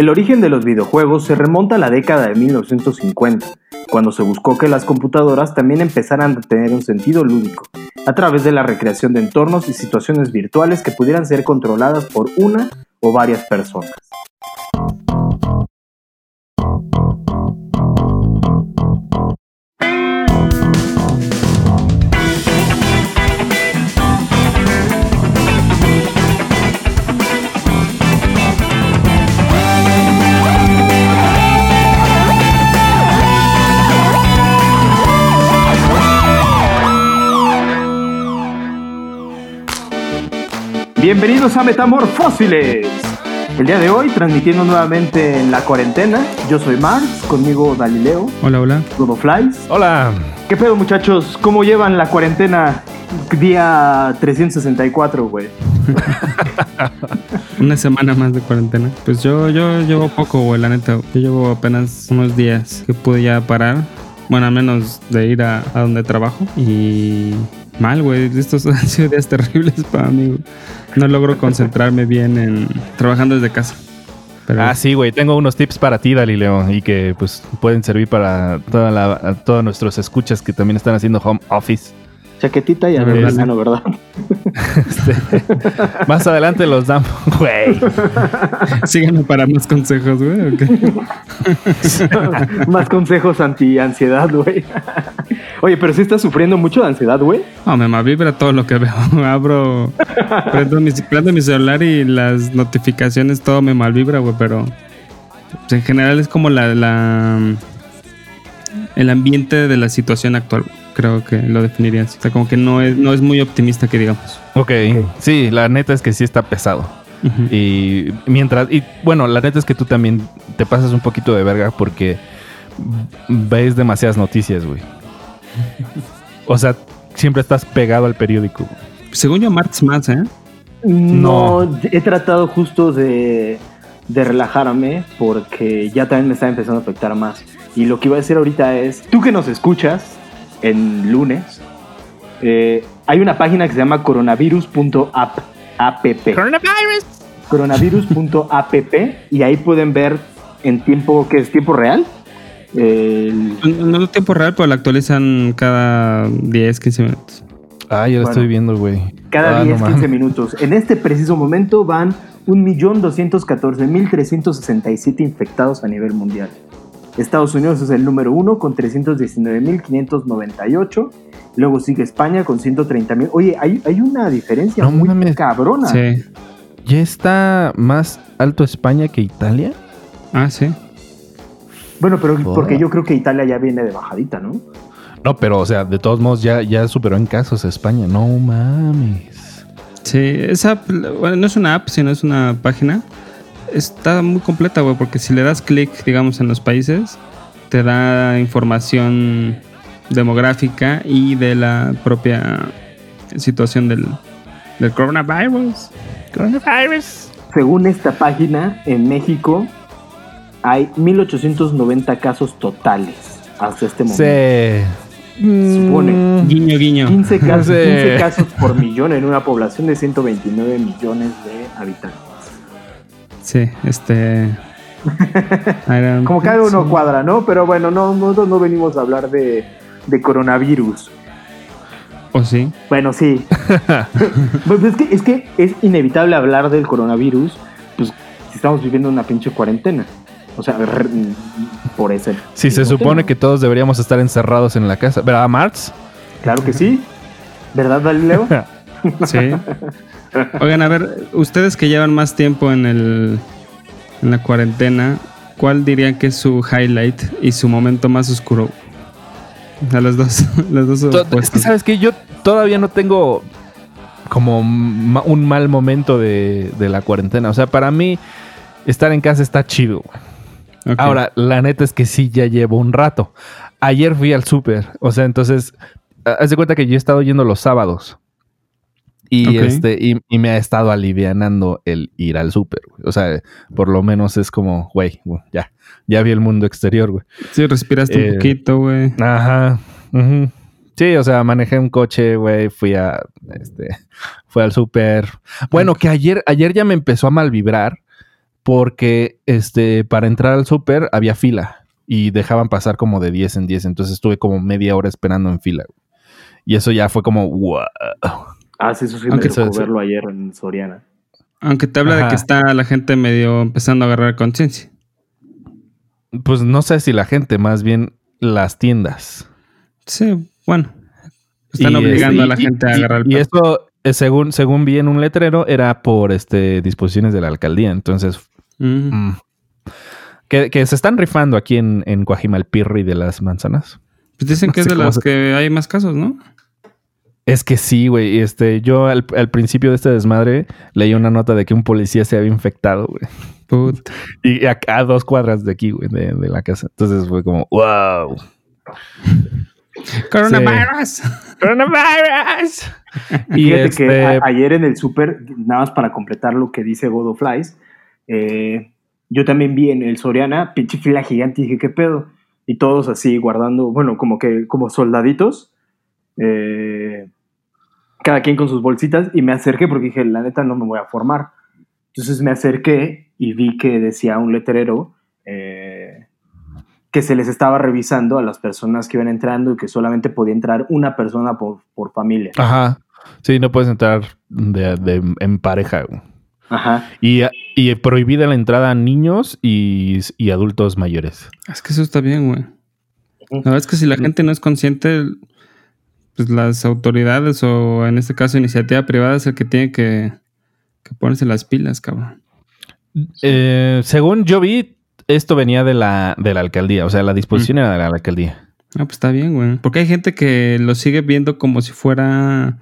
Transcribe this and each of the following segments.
El origen de los videojuegos se remonta a la década de 1950, cuando se buscó que las computadoras también empezaran a tener un sentido lúdico, a través de la recreación de entornos y situaciones virtuales que pudieran ser controladas por una o varias personas. Bienvenidos a Metamorfósiles. El día de hoy, transmitiendo nuevamente en la cuarentena, yo soy Marx, conmigo Galileo, Hola, hola. Flies. Hola. ¿Qué pedo, muchachos? ¿Cómo llevan la cuarentena día 364, güey? Una semana más de cuarentena. Pues yo, yo llevo poco, güey, la neta. Yo llevo apenas unos días que pude ya parar. Bueno, al menos de ir a, a donde trabajo. Y mal, güey. Estos han sido días terribles para mí. No logro concentrarme bien en trabajando desde casa. Pero Ah, sí, güey. Tengo unos tips para ti, Dalileo, y que pues pueden servir para toda la, a todos nuestros escuchas que también están haciendo home office. Chaquetita y A ver, americano, ¿verdad? Este, más adelante los damos, güey. síganme para más consejos, güey. ¿o qué? Más consejos anti-ansiedad, güey. Oye, pero si estás sufriendo mucho de ansiedad, güey. No, me malvibra todo lo que veo. Abro, prendo mi, prendo mi celular y las notificaciones, todo me malvibra, güey, pero pues, en general es como la, la el ambiente de la situación actual. Creo que lo definiría así. O sea, como que no es, no es muy optimista que digamos. Ok. Sí, la neta es que sí está pesado. Y mientras. Y bueno, la neta es que tú también te pasas un poquito de verga porque ves demasiadas noticias, güey. O sea, siempre estás pegado al periódico. Según yo, Marx más, ¿eh? No, he tratado justo de, de relajarme porque ya también me está empezando a afectar más. Y lo que iba a decir ahorita es, tú que nos escuchas en lunes, eh, hay una página que se llama coronavirus.app. app. Coronavirus.app y ahí pueden ver en tiempo, que es tiempo real, el- No es tiempo real, pero la actualizan cada 10, 15 minutos. Ah, ya lo Bueno. estoy viendo, güey. Cada Ah, no 10, 15 mames. minutos. En este preciso momento van 1.214.367 infectados a nivel mundial. Estados Unidos es el número uno con 319.598. Luego sigue España con 130.000. Oye, hay, hay una diferencia No muy mames. cabrona. Sí. ¿Ya está más alto España que Italia? Ah, sí. Bueno, pero porque yo creo que Italia ya viene de bajadita, ¿no? No, pero o sea, de todos modos ya, ya superó en casos a España. No mames. Sí, esa app, bueno, no es una app, sino es una página. Está muy completa, güey, porque si le das clic, digamos, en los países, te da información demográfica y de la propia situación del, del coronavirus. Coronavirus. Según esta página, en México hay 1.890 casos totales hasta este momento. Se Supone. Guiño, guiño. 15 casos, Sí. 15 casos por millón en una población de 129 millones de habitantes. Sí, este. Como que algo no cuadra, ¿no? Pero bueno, no, nosotros no venimos a hablar de, de coronavirus. ¿O sí? Bueno, sí. Pues es, que, es que es inevitable hablar del coronavirus, pues si estamos viviendo una pinche cuarentena. O sea, por ese. Sí, se supone tema. que todos deberíamos estar encerrados en la casa. ¿Verdad, Marx? Claro que sí. ¿Verdad, Galileo? Sí. Oigan, a ver, ustedes que llevan más tiempo en el en la cuarentena, ¿cuál dirían que es su highlight y su momento más oscuro? A los dos, los dos Es que, ¿sabes que Yo todavía no tengo como un mal momento de, de la cuarentena. O sea, para mí, estar en casa está chido. Ahora, la neta es que sí ya llevo un rato. Ayer fui al súper. O sea, entonces, ha- haz de cuenta que yo he estado yendo los sábados. Y este, y, y me ha estado alivianando el ir al súper. güey. O sea, por lo menos es como, güey, güey, ya, ya vi el mundo exterior, güey. Sí, respiraste Eh, un poquito, güey. Ajá. ujú. Sí, o sea, manejé un coche, güey, fui a, este, fui al súper. Bueno, que ayer, ayer ya me empezó a mal vibrar porque este, para entrar al súper había fila y dejaban pasar como de 10 en 10. Entonces estuve como media hora esperando en fila. Y eso ya fue como, wow. Ah, sí, eso sí Aunque me tocó se- verlo ayer en Soriana. Aunque te habla de que está la gente medio empezando a agarrar conciencia. Pues no sé si la gente, más bien las tiendas. Sí, bueno. Están Y, obligando este, a la y- gente a y- agarrar el Y eso, eh, según, según vi en un letrero, era por este disposiciones de la alcaldía. Entonces, Mm. mm, que, que se están rifando aquí en, en Coajimalpirri de las manzanas. Pues dicen no que es de las se- que hay más casos, ¿no? Es que sí, güey. Este, yo al, al principio de este desmadre leí una nota de que un policía se había infectado, güey. Y a dos cuadras de aquí, güey, de, de la casa. Entonces fue como, wow. Coronavirus. ¡Coronavirus! Y fíjate este, que a- ayer en el súper, nada más para completar lo que dice God of Flies, eh, yo también vi en el Soriana, pinche fila gigante, y dije, ¿qué pedo? Y todos así guardando, bueno, como que, como soldaditos, eh, cada quien con sus bolsitas, y me acerqué porque dije, la neta no me voy a formar. Entonces me acerqué y vi que decía un letrero eh, que se les estaba revisando a las personas que iban entrando y que solamente podía entrar una persona por, por familia. Ajá. Sí, no puedes entrar de, de- en pareja. Ajá. Y, y prohibida la entrada a niños y, y adultos mayores. Es que eso está bien, güey. La verdad es que si la gente no es consciente, pues las autoridades o en este caso iniciativa privada es el que tiene que, que ponerse las pilas, cabrón. Eh, según yo vi, esto venía de la, de la alcaldía. O sea, la disposición era de la alcaldía. Ah, pues está bien, güey. Porque hay gente que lo sigue viendo como si fuera...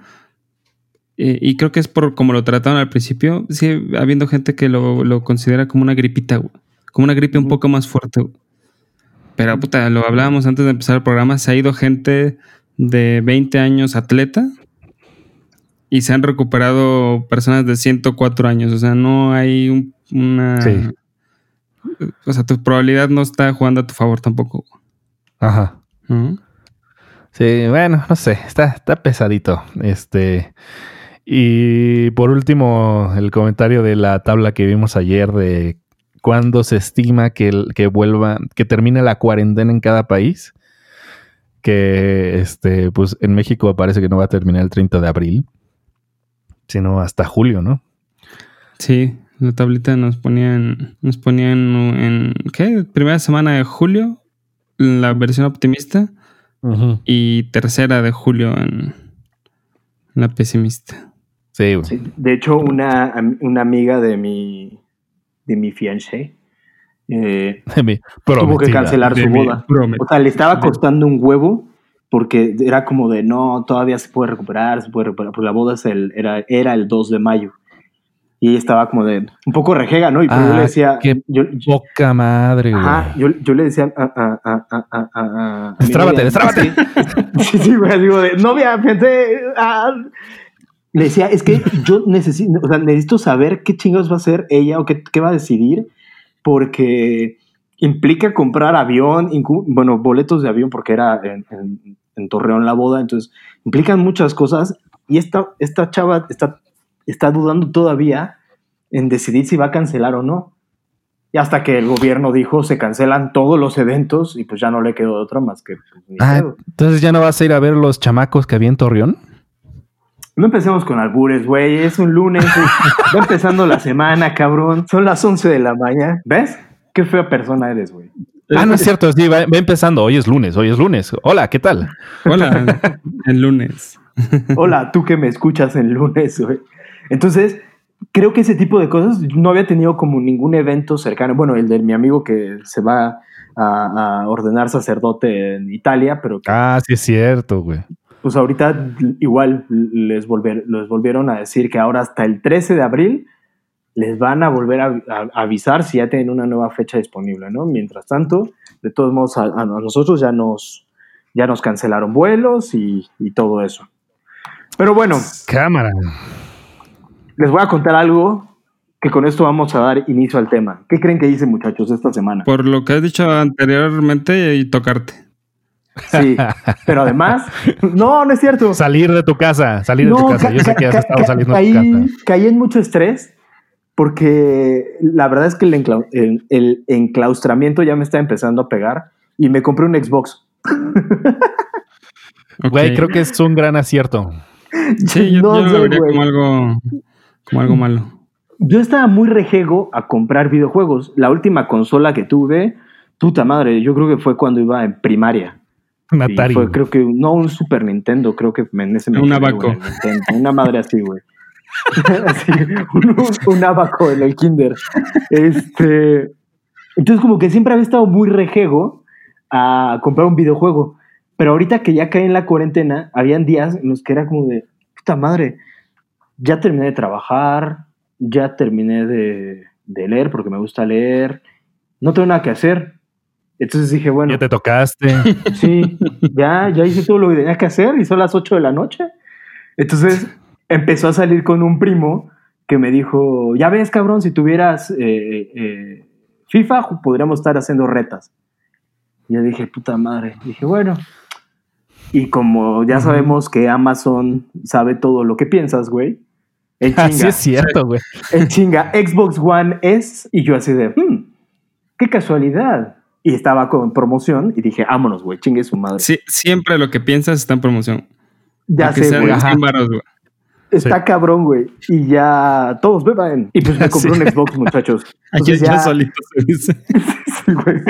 eh, y creo que es por como lo trataron al principio. Sigue habiendo gente que lo, lo considera como una gripita, güey. Como una gripe un Ujú. poco más fuerte, güey. Pero, puta, lo hablábamos antes de empezar el programa. Se ha ido gente de 20 años atleta y se han recuperado personas de 104 años. O sea, no hay un- una... Sí. O sea, tu probabilidad no está jugando a tu favor tampoco. Ajá. Sí, bueno, no sé, está, está pesadito. Este. Y por último, el comentario de la tabla que vimos ayer de cuándo se estima que, que vuelva, que termine la cuarentena en cada país. Que este, pues en México parece que no va a terminar el 30 de abril, sino hasta julio, ¿no? Sí, la tablita nos ponían, nos ponían en, ¿qué? Primera semana de julio, la versión optimista, y tercera de julio en la pesimista. Sí, de hecho, una, una amiga de mi, de mi fiancé eh, Mi tuvo que cancelar su boda. O sea, le estaba costando un huevo porque era como de no, todavía se puede recuperar, se puede recuperar, porque la boda es el, era, era el 2 de mayo. Y ella estaba como de un poco rejega, ¿no? Y pero yo Ah, le decía, qué yo, Poca madre, güey. ajá, yo, yo le decía a, a, a, a, a, a- a mi Destrábate, destrábate. Sí, sí, güey, digo de novia, pensé, ah". le decía, es que yo necesito, o sea, necesito saber qué chingados va a hacer ella o qué, qué va a decidir, porque implica comprar avión, bueno, boletos de avión, porque era en, en- en Torreón la boda, entonces implican muchas cosas y esta, esta chava está, está dudando todavía en decidir si va a cancelar o no. Y hasta que el gobierno dijo se cancelan todos los eventos y pues ya no le quedó otra más que pues, Ah, entonces ya no vas a ir a ver los chamacos que había en Torreón. No empecemos con albures, güey. Es un lunes. es- Va empezando la semana, cabrón. Son las 11 de la mañana. ¿Ves? Qué fea persona eres, güey. Ah, no es cierto, sí, va, va empezando. Hoy es lunes, hoy es lunes. Hola, ¿qué tal? Hola, el lunes. Hola, tú que me escuchas el lunes, güey. Entonces, creo que ese tipo de cosas no había tenido como ningún evento cercano. Bueno, el de mi amigo que se va a, a ordenar sacerdote en Italia, pero que, Ah, sí es cierto, güey. Pues ahorita igual les, volver, les volvieron a decir que ahora hasta el 13 de abril les van a volver a, a- a avisar si ya tienen una nueva fecha disponible, ¿no? Mientras tanto, de todos modos, a, a nosotros ya nos, ya nos cancelaron vuelos y, y todo eso. Pero bueno, Cámara. les voy a contar algo que con esto vamos a dar inicio al tema. ¿Qué creen que hice, muchachos, esta semana? Por lo que has dicho anteriormente y tocarte. Sí, pero además, no, no es cierto. Salir de tu casa, salir de tu casa. ca- Yo sé que has estado saliendo caí, de tu casa. caí en mucho estrés porque la verdad es que el, enclau- el- el enclaustramiento ya me está empezando a pegar y me compré un Xbox. Güey, creo que es un gran acierto. Sí, yo, No yo lo sé, vería güey. como algo, como algo malo. Yo estaba muy rejego a comprar videojuegos. La última consola que tuve, puta madre, yo creo que fue cuando iba en primaria. Un Atari. fue, creo que, no, un Super Nintendo, creo que en ese me Un abaco. Nintendo. Una madre así, güey. Así, un, un- un abaco en el kinder. Este, entonces como que siempre había estado muy rejego a comprar un videojuego. Pero ahorita que ya caí en la cuarentena, habían días en los que era como de, puta madre, ya terminé de trabajar, ya terminé de, de leer porque me gusta leer, no tengo nada que hacer. Entonces dije, bueno, Ya te tocaste. Sí, ya, ya hice todo lo que tenía que hacer y son las 8 de la noche. Entonces empezó a salir con un primo que me dijo, ya ves cabrón, si tuvieras eh, eh, FIFA ju- podríamos estar haciendo retas. Y yo dije, puta madre. Dije, bueno. Y como ya sabemos que Amazon sabe todo lo que piensas, güey. En Así chinga, es cierto, güey. en chinga, Xbox One es. Y yo así de, "Hmm, qué casualidad. Y estaba con promoción y dije, vámonos, güey, chingue su madre. Sí, siempre lo que piensas está en promoción. Ya Aunque sé, güey. 100 varos, güey. Está cabrón, güey. Y ya todos beban. Y pues me compré un Xbox, muchachos. Aquí yo ya- solito se dice. Sí, güey.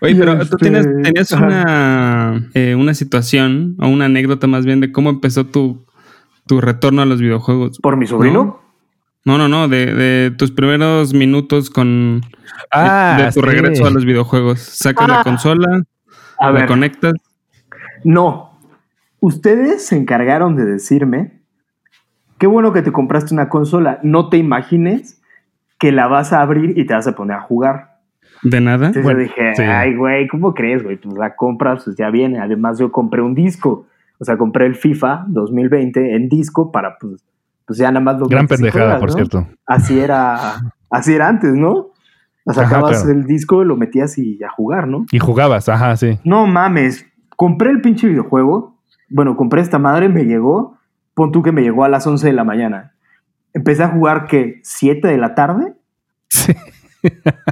Oye, pero tú este, tienes, tenías una, eh, una situación o una anécdota más bien de cómo empezó tu, tu retorno a los videojuegos. ¿Por mi sobrino? No, no, no, de, de tus primeros minutos con Ah, de tu sí. regreso a los videojuegos. Sacas la Ah. consola, A la ver, conectas. no. Ustedes se encargaron de decirme, qué bueno que te compraste una consola. No te imagines que la vas a abrir y te vas a poner a jugar. De nada. Entonces Bueno, yo dije, sí. ay, güey, ¿cómo crees, güey? Pues la compras, pues ya viene. Además, yo compré un disco. O sea, compré el FIFA 2020 en disco para, pues, pues ya nada más lo Gran pendejada, por ¿no? cierto. Así era, así era antes, ¿no? O sacabas claro. el disco, lo metías y a jugar, ¿no? Y jugabas, ajá, sí. No mames, compré el pinche videojuego. Bueno, compré esta madre, me llegó. Pon tú que me llegó a las 11 de la mañana. Empecé a jugar, ¿qué? ¿7 de la tarde? Sí.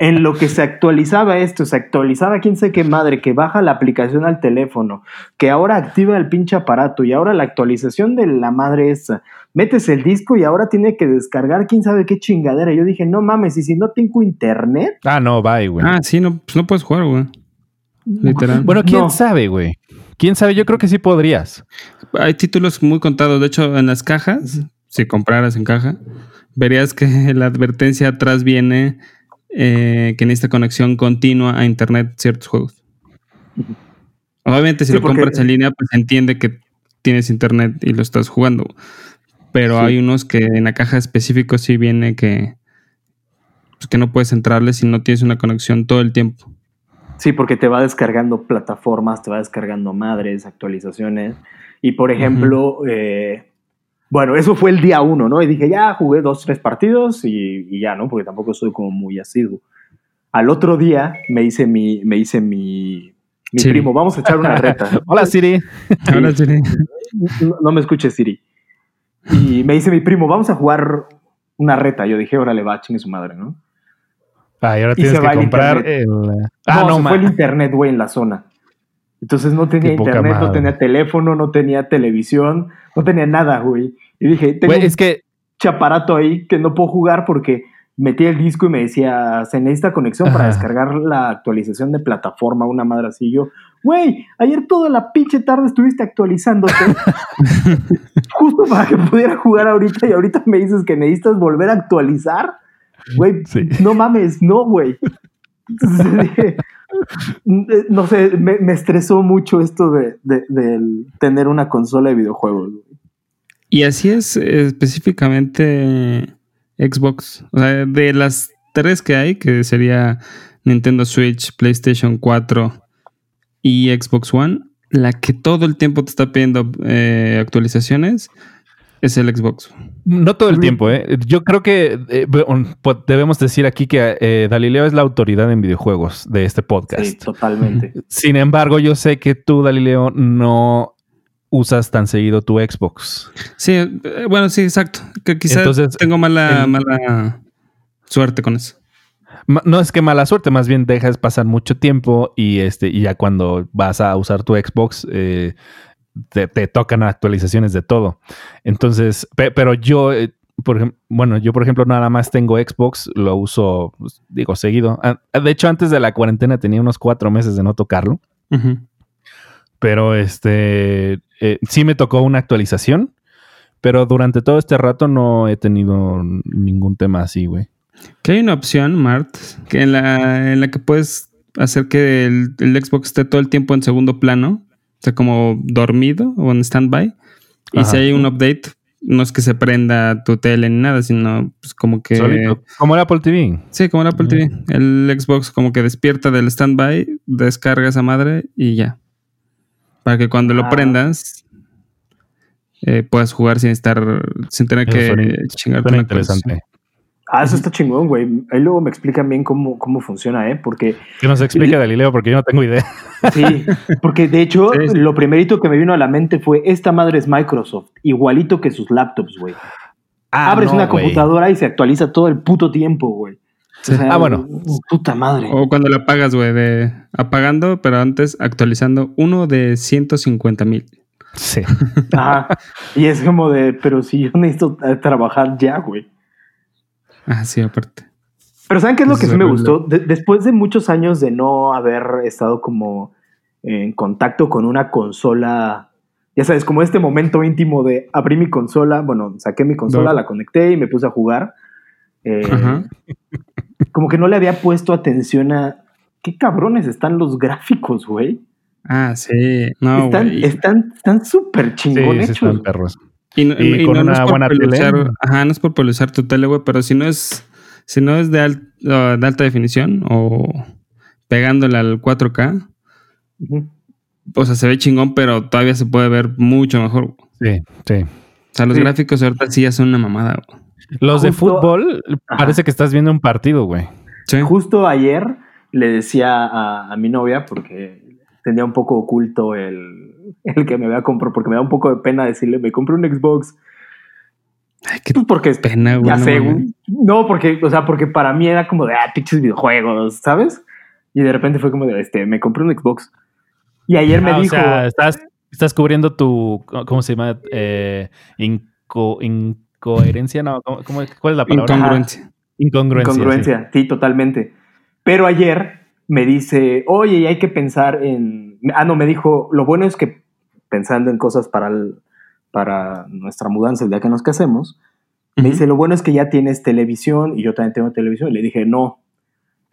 En lo que se actualizaba esto, se actualizaba quién sé qué madre, que baja la aplicación al teléfono, que ahora activa el pinche aparato y ahora la actualización de la madre esa. Metes el disco y ahora tiene que descargar quién sabe qué chingadera. Yo dije, no mames, y si no tengo internet, Ah, no, bye, güey. Ah, sí, no, pues no puedes jugar, güey. Literal. bueno, ¿quién no. sabe, güey? ¿Quién sabe? Yo creo que sí podrías. Hay títulos muy contados. De hecho, en las cajas, si compraras en caja, verías que la advertencia atrás viene eh, que necesita conexión continua a internet ciertos juegos. Obviamente, si Sí, lo porque- compras en línea, pues entiende que tienes internet y lo estás jugando. Pero Sí. hay unos que en la caja específico sí viene que, pues, que no puedes entrarle si no tienes una conexión todo el tiempo. Sí, porque te va descargando plataformas, te va descargando madres, actualizaciones. Y por ejemplo, eh, bueno, eso fue el día uno, ¿no? Y dije, ya jugué dos, tres partidos y, y ya, ¿no? Porque tampoco soy como muy asiduo. Al otro día me hice mi, me hice mi, mi Sí. primo, vamos a echar una reta. Hola, Siri. Sí. no, no me escuches, Siri. Y me dice mi primo, vamos a jugar una reta. Yo dije, órale, va, chingue su madre, ¿no? Ahora Y tienes se va que comprar el. Ah, no, no, se fue el internet, güey, en la zona. Entonces no tenía internet, no tenía teléfono, no tenía televisión, no tenía nada, güey. Y dije, tengo un es que chaparato ahí que no puedo jugar porque metí el disco y me decía, se necesita conexión para descargar la actualización de plataforma, una madre así. Yo, güey, ayer toda la pinche tarde estuviste actualizándote justo para que pudiera jugar ahorita y ahorita me dices que necesitas volver a actualizar. Güey, Sí. no mames, no, güey. No sé, me, me estresó mucho esto de, de- del tener una consola de videojuegos. Y así es específicamente Xbox. O sea, de las tres que hay, que sería Nintendo Switch, PlayStation 4 y Xbox One, la que todo el tiempo te está pidiendo eh, actualizaciones es el Xbox. no todo el tiempo, ¿eh? Yo creo que eh, po- debemos decir aquí que eh, Galileo es la autoridad en videojuegos de este Sí, podcast. totalmente. Sin embargo, yo sé que tú, Galileo, no usas tan seguido tu Xbox. Sí, eh, bueno, sí, exacto. Que quizás tengo mala, el- mala suerte con eso. No es que mala suerte, más bien dejas pasar mucho tiempo y este y ya cuando vas a usar tu Xbox eh, te, te tocan actualizaciones de todo. Entonces, pe- pero yo, eh, por bueno, yo por ejemplo nada más tengo Xbox, lo uso, pues, digo, seguido. Ah, De hecho, antes de la cuarentena tenía unos cuatro meses de no tocarlo, pero este eh, sí me tocó una actualización, pero durante todo este rato no he tenido ningún tema así, güey. Que hay una opción, Mart, que en la, en la que puedes hacer que el, el Xbox esté todo el tiempo en segundo plano, o sea, como dormido o en standby. Y Ajá. si hay un update, no es que se prenda tu tele ni nada, sino pues como que... Solito, como el Apple TV. Sí, como el Apple TV. El Xbox como que despierta del standby, descarga esa madre y ya. Para que cuando lo Ah. prendas eh, puedas jugar sin estar, sin tener Eso que suena- chingarte Suena una interesante. Ah, eso está chingón, güey. Ahí luego me explican bien cómo, cómo funciona, ¿eh? Porque, Que nos explique Galileo, porque yo no tengo idea. sí, porque de hecho, Sí, sí. lo primerito que me vino a la mente fue, esta madre es Microsoft, igualito que sus laptops, güey. Abres no, una computadora y se actualiza todo el puto tiempo, güey. Sí. O sea, Ah, bueno. Puta madre. O cuando la apagas, güey, de apagando, pero antes actualizando uno de 150 mil. Sí. Ajá. Y es como de, pero si yo necesito eh, trabajar ya, güey. Ah, sí, aparte. Pero ¿saben qué es lo Eso que sí me gustó? De- después de muchos años de no haber estado como en contacto con una consola, ya sabes, como este momento íntimo de abrí mi consola, bueno, saqué mi consola, No. la conecté y me puse a jugar. Eh, Ajá. Como que no le había puesto atención a qué cabrones están los gráficos, güey. Ah, sí. No, están güey. están están súper chingón sí hechos. están perros. Y, no- y y con no, no es una por buena tele. Ajá, no es por poluizar tu tele, güey, pero si no es, si no es de, al- uh, de alta definición o pegándole al 4K, Ujú. o sea, se ve chingón, pero todavía se puede ver mucho mejor. O Sí, sí. sea, los Sí. gráficos ahorita sí ya son una mamada. güey. Los de fútbol, Ajá. parece que estás viendo un partido, güey. Sí. Justo ayer le decía a, a mi novia, porque tenía un poco oculto el, el que me había comprado, porque me da un poco de pena decirle, me compré un Xbox. Ay, qué Pues porque pena, güey. ya no sé, mames. güey. No, porque, o sea, porque para mí era como de, ah, pinches videojuegos, ¿sabes? Y de repente fue como de, este, me compré un Xbox. Y ayer me Ah, dijo, O sea, estás, estás cubriendo tu. ¿Cómo se llama? Eh, inco- incoherencia, no. ¿cómo- ¿Cuál es la palabra? Incongruencia. Incongruencia. sí. Incongruencia, sí. totalmente. Pero ayer me dice, oye, y hay que pensar en. Ah, no, me dijo, lo bueno es que pensando en cosas para, el- para nuestra mudanza, el día que nos casemos, me dice, lo bueno es que ya tienes televisión y yo también tengo televisión. Y le dije, no,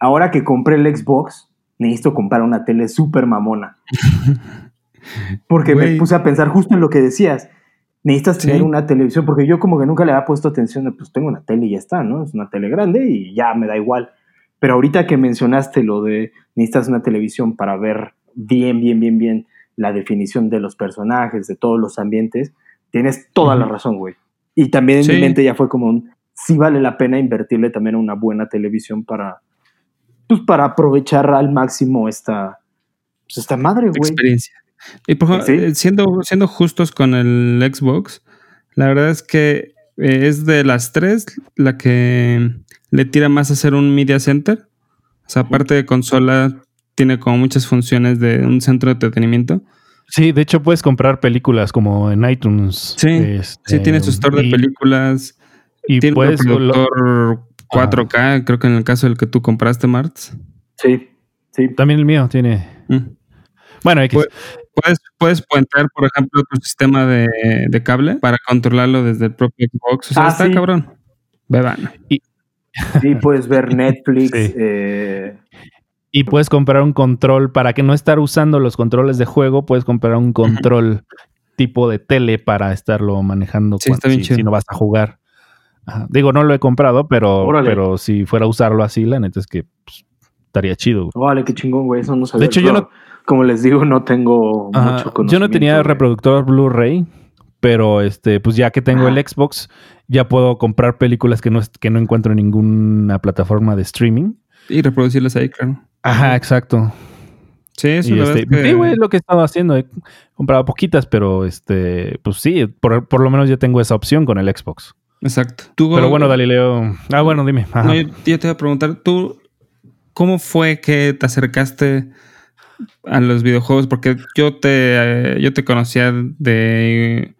ahora que compré el Xbox, necesito comprar una tele súper mamona. Porque me puse a pensar justo en lo que decías. Necesitas tener Sí. una televisión, porque yo como que nunca le había puesto atención, de, pues tengo una tele y ya está, ¿no? Es una tele grande y ya me da igual. Pero ahorita que mencionaste lo de necesitas una televisión para ver bien, bien, bien, bien la definición de los personajes, de todos los ambientes, tienes toda la razón, güey. Y también en Sí. mi mente ya fue como un, sí vale la pena invertirle también a una buena televisión para, pues para aprovechar al máximo esta, pues esta madre, güey. experiencia. Y por Sí. eh, siendo, siendo justos con el Xbox, la verdad es que eh, es de las tres la que le tira más a ser un media center. O sea, aparte de consola, tiene como muchas funciones de un centro de entretenimiento. Sí, de hecho puedes comprar películas como en iTunes. Sí, Este, Sí, tiene su store de películas. Y tiene puedes. un lo- reproductor 4K, creo que en el caso del que tú compraste, Marts. Sí, sí. también el mío tiene. Mm. Bueno, X. Pues- Puedes, puedes puentear, por ejemplo, tu sistema de, de cable para controlarlo desde el propio Xbox. O sea, Ah, está sí. cabrón. Beban. Sí, puedes ver Netflix. Sí. eh, Y puedes comprar un control para que no estar usando los controles de juego, puedes comprar un control tipo de tele para estarlo manejando Sí, cuando- está bien si, chido. si no vas a jugar. Ajá. Digo, no lo he comprado, pero, Órale. pero si fuera a usarlo así, la neta es que pues, estaría chido. Vale, qué chingón, güey. Eso no sabía. De hecho, yo no- Como les digo, no tengo Ajá. mucho Yo conocimiento. no tenía reproductor Blu-ray, pero este, pues ya que tengo Ah. el Xbox, ya puedo comprar películas que no, es- que no encuentro en ninguna plataforma de streaming. Y reproducirlas ahí, claro. Ajá, exacto. Sí, eso Y la verdad este, es que- sí, güey, es lo que he estado haciendo. He comprado poquitas, pero este, pues sí, por, por lo menos ya tengo esa opción con el Xbox. Exacto. Tú, Pero bueno, Galileo. Ah, bueno, dime. Ajá. No, yo, yo te iba a preguntar, tú, ¿cómo fue que te acercaste a los videojuegos? Porque yo te, eh, yo te conocía de.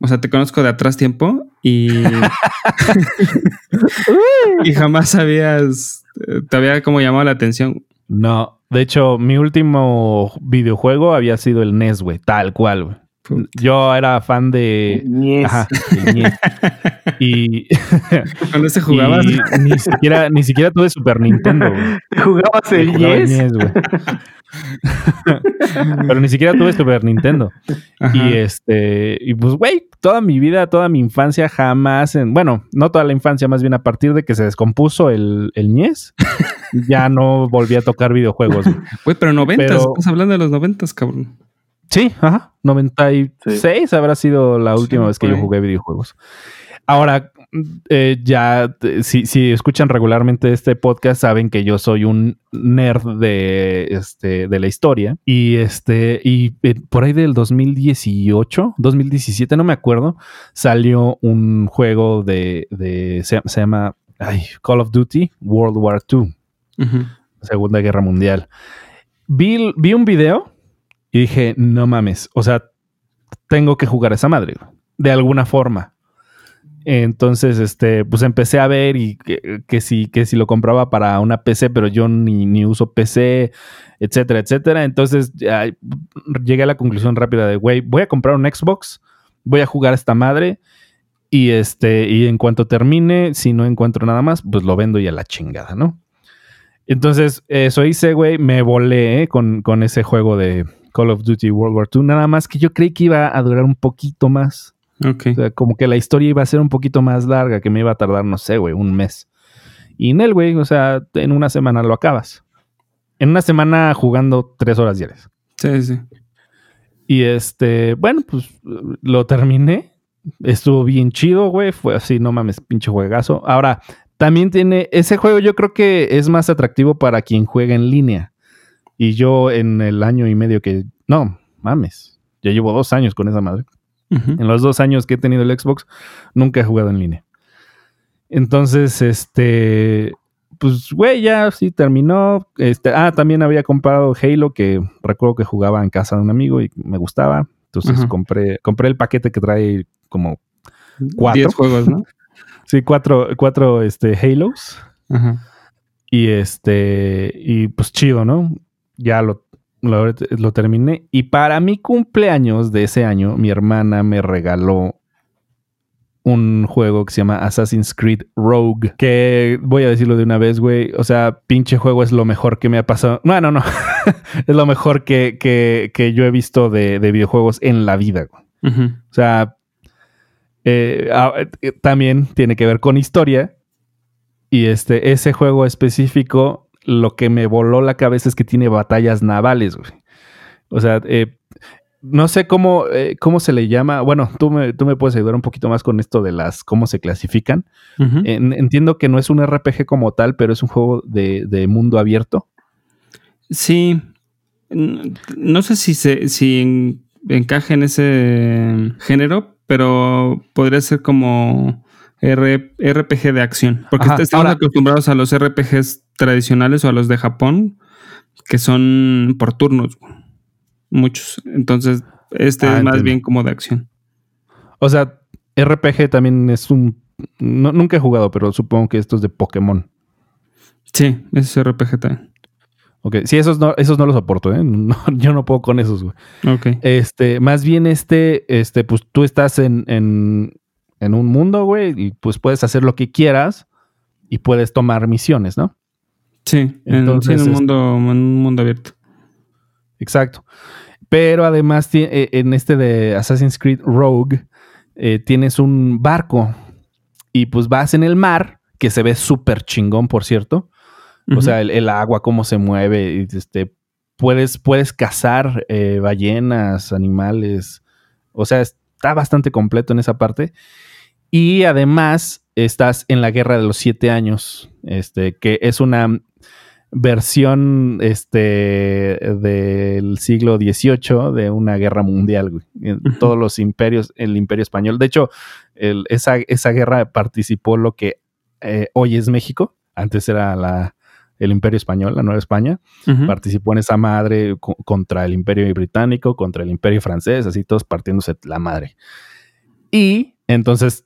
O sea, te conozco de atrás tiempo y. y jamás habías. Te había como llamado la atención. No, de hecho, mi último videojuego había sido el NES, güey, tal cual, güey. Yo era fan de. Ñez. Ajá. Y, Cuando se jugabas. y ni siquiera, ni siquiera tuve Super Nintendo, güey. ¿Jugabas el Yes? Güey. Pero ni siquiera tuve Super Nintendo. Ajá. Y este, y pues, güey, toda mi vida, toda mi infancia jamás, en, bueno, no toda la infancia, más bien a partir de que se descompuso el, el NES, ya no volví a tocar videojuegos. güey. Güey, pero noventas, Pero- estás hablando de los noventas, cabrón. Sí, ajá, 96 habrá sido la última Sí, vez que yo jugué videojuegos. Ahora, eh, ya, eh, si, si escuchan regularmente este podcast, saben que yo soy un nerd de, este, de la historia. Y este, y eh, por ahí del 2018, 2017, no me acuerdo, salió un juego de, de se, se llama ay, Call of Duty World War II. Segunda Guerra Mundial. Vi, vi un video y dije, no mames, o sea, tengo que jugar a esa madre, de alguna forma. Entonces, este, pues empecé a ver y que, que si, que si lo compraba para una PC, pero yo ni, ni uso PC, etcétera, etcétera. Entonces, llegué a la conclusión rápida de, güey, voy a comprar un Xbox, voy a jugar a esta madre y este, y en cuanto termine, si no encuentro nada más, pues lo vendo y a la chingada, ¿no? Entonces, eso hice, güey, me volé ¿eh? con, con ese juego de Call of Duty World War II, nada más que yo creí que iba a durar un poquito más. Ok. O sea, como que la historia iba a ser un poquito más larga, que me iba a tardar, no sé, güey, un mes. Y en él, güey, o sea, en una semana lo acabas. En una semana jugando tres horas diarias. Sí, sí. Y este, bueno, pues lo terminé. Estuvo bien chido, güey. Fue así, no mames, pinche juegazo. Ahora, también tiene, ese juego yo creo que es más atractivo para quien juega en línea. Y yo en el año y medio que, no, mames, ya llevo dos años con esa madre. En los dos años que he tenido el Xbox, nunca he jugado en línea. Entonces, este, pues, güey, ya sí terminó. Este, ah, también había comprado Halo, que recuerdo que jugaba en casa de un amigo y me gustaba. Entonces compré, compré el paquete que trae como, ¿Cuatro? Diez juegos, ¿no? sí, cuatro, cuatro este, Halos. Ajá. Y este, y pues chido, ¿no? Ya lo, lo, lo terminé. Y para mi cumpleaños de ese año, mi hermana me regaló un juego que se llama Assassin's Creed Rogue. Que voy a decirlo de una vez, güey. O sea, pinche juego es lo mejor que me ha pasado. Bueno, no. es lo mejor que, que, que yo he visto de, de videojuegos en la vida, güey. O sea, eh, ah, eh, también tiene que ver con historia. Y este, ese juego específico, lo que me voló la cabeza es que tiene batallas navales, güey. O sea, eh, no sé cómo, eh, cómo se le llama. Bueno, tú me, tú me puedes ayudar un poquito más con esto de las, cómo se clasifican. En- entiendo que no es un RPG como tal, pero es un juego de, de mundo abierto. Sí. No sé si se, si en- encaja en ese género, pero podría ser como R- RPG de acción. Porque Ajá, estamos ahora- acostumbrados a los RPGs tradicionales o a los de Japón, que son por turnos. Muchos. Entonces, este Ah, es más entiendo. bien como de acción. O sea, RPG también es un... no- nunca he jugado, pero supongo que esto es de Pokémon. Sí, ese es RPG también. Ok, sí, esos no, esos no los soporto, ¿eh? No, yo no puedo con esos, güey. Ok. Este, más bien este, este, pues tú estás en, en, en un mundo, güey, y pues puedes hacer lo que quieras y puedes tomar misiones, ¿no? Sí, en, sí, Entonces, en un mundo, en un mundo abierto. Exacto. Pero además eh, en este de Assassin's Creed Rogue eh, tienes un barco y pues vas en el mar, que se ve súper chingón, por cierto. O sea, el, el agua, cómo se mueve, este, puedes, puedes cazar eh, ballenas, animales. O sea, está bastante completo en esa parte. Y además estás en la Guerra de los Siete Años, este, que es una... versión este del siglo XVIII de una guerra mundial, güey. En Todos los imperios, el imperio español. De hecho, el- esa, esa guerra participó lo que eh, hoy es México. Antes era la, el imperio español, la Nueva España. Participó en esa madre co- contra el imperio británico, contra el imperio francés, así todos partiéndose la madre. Y entonces,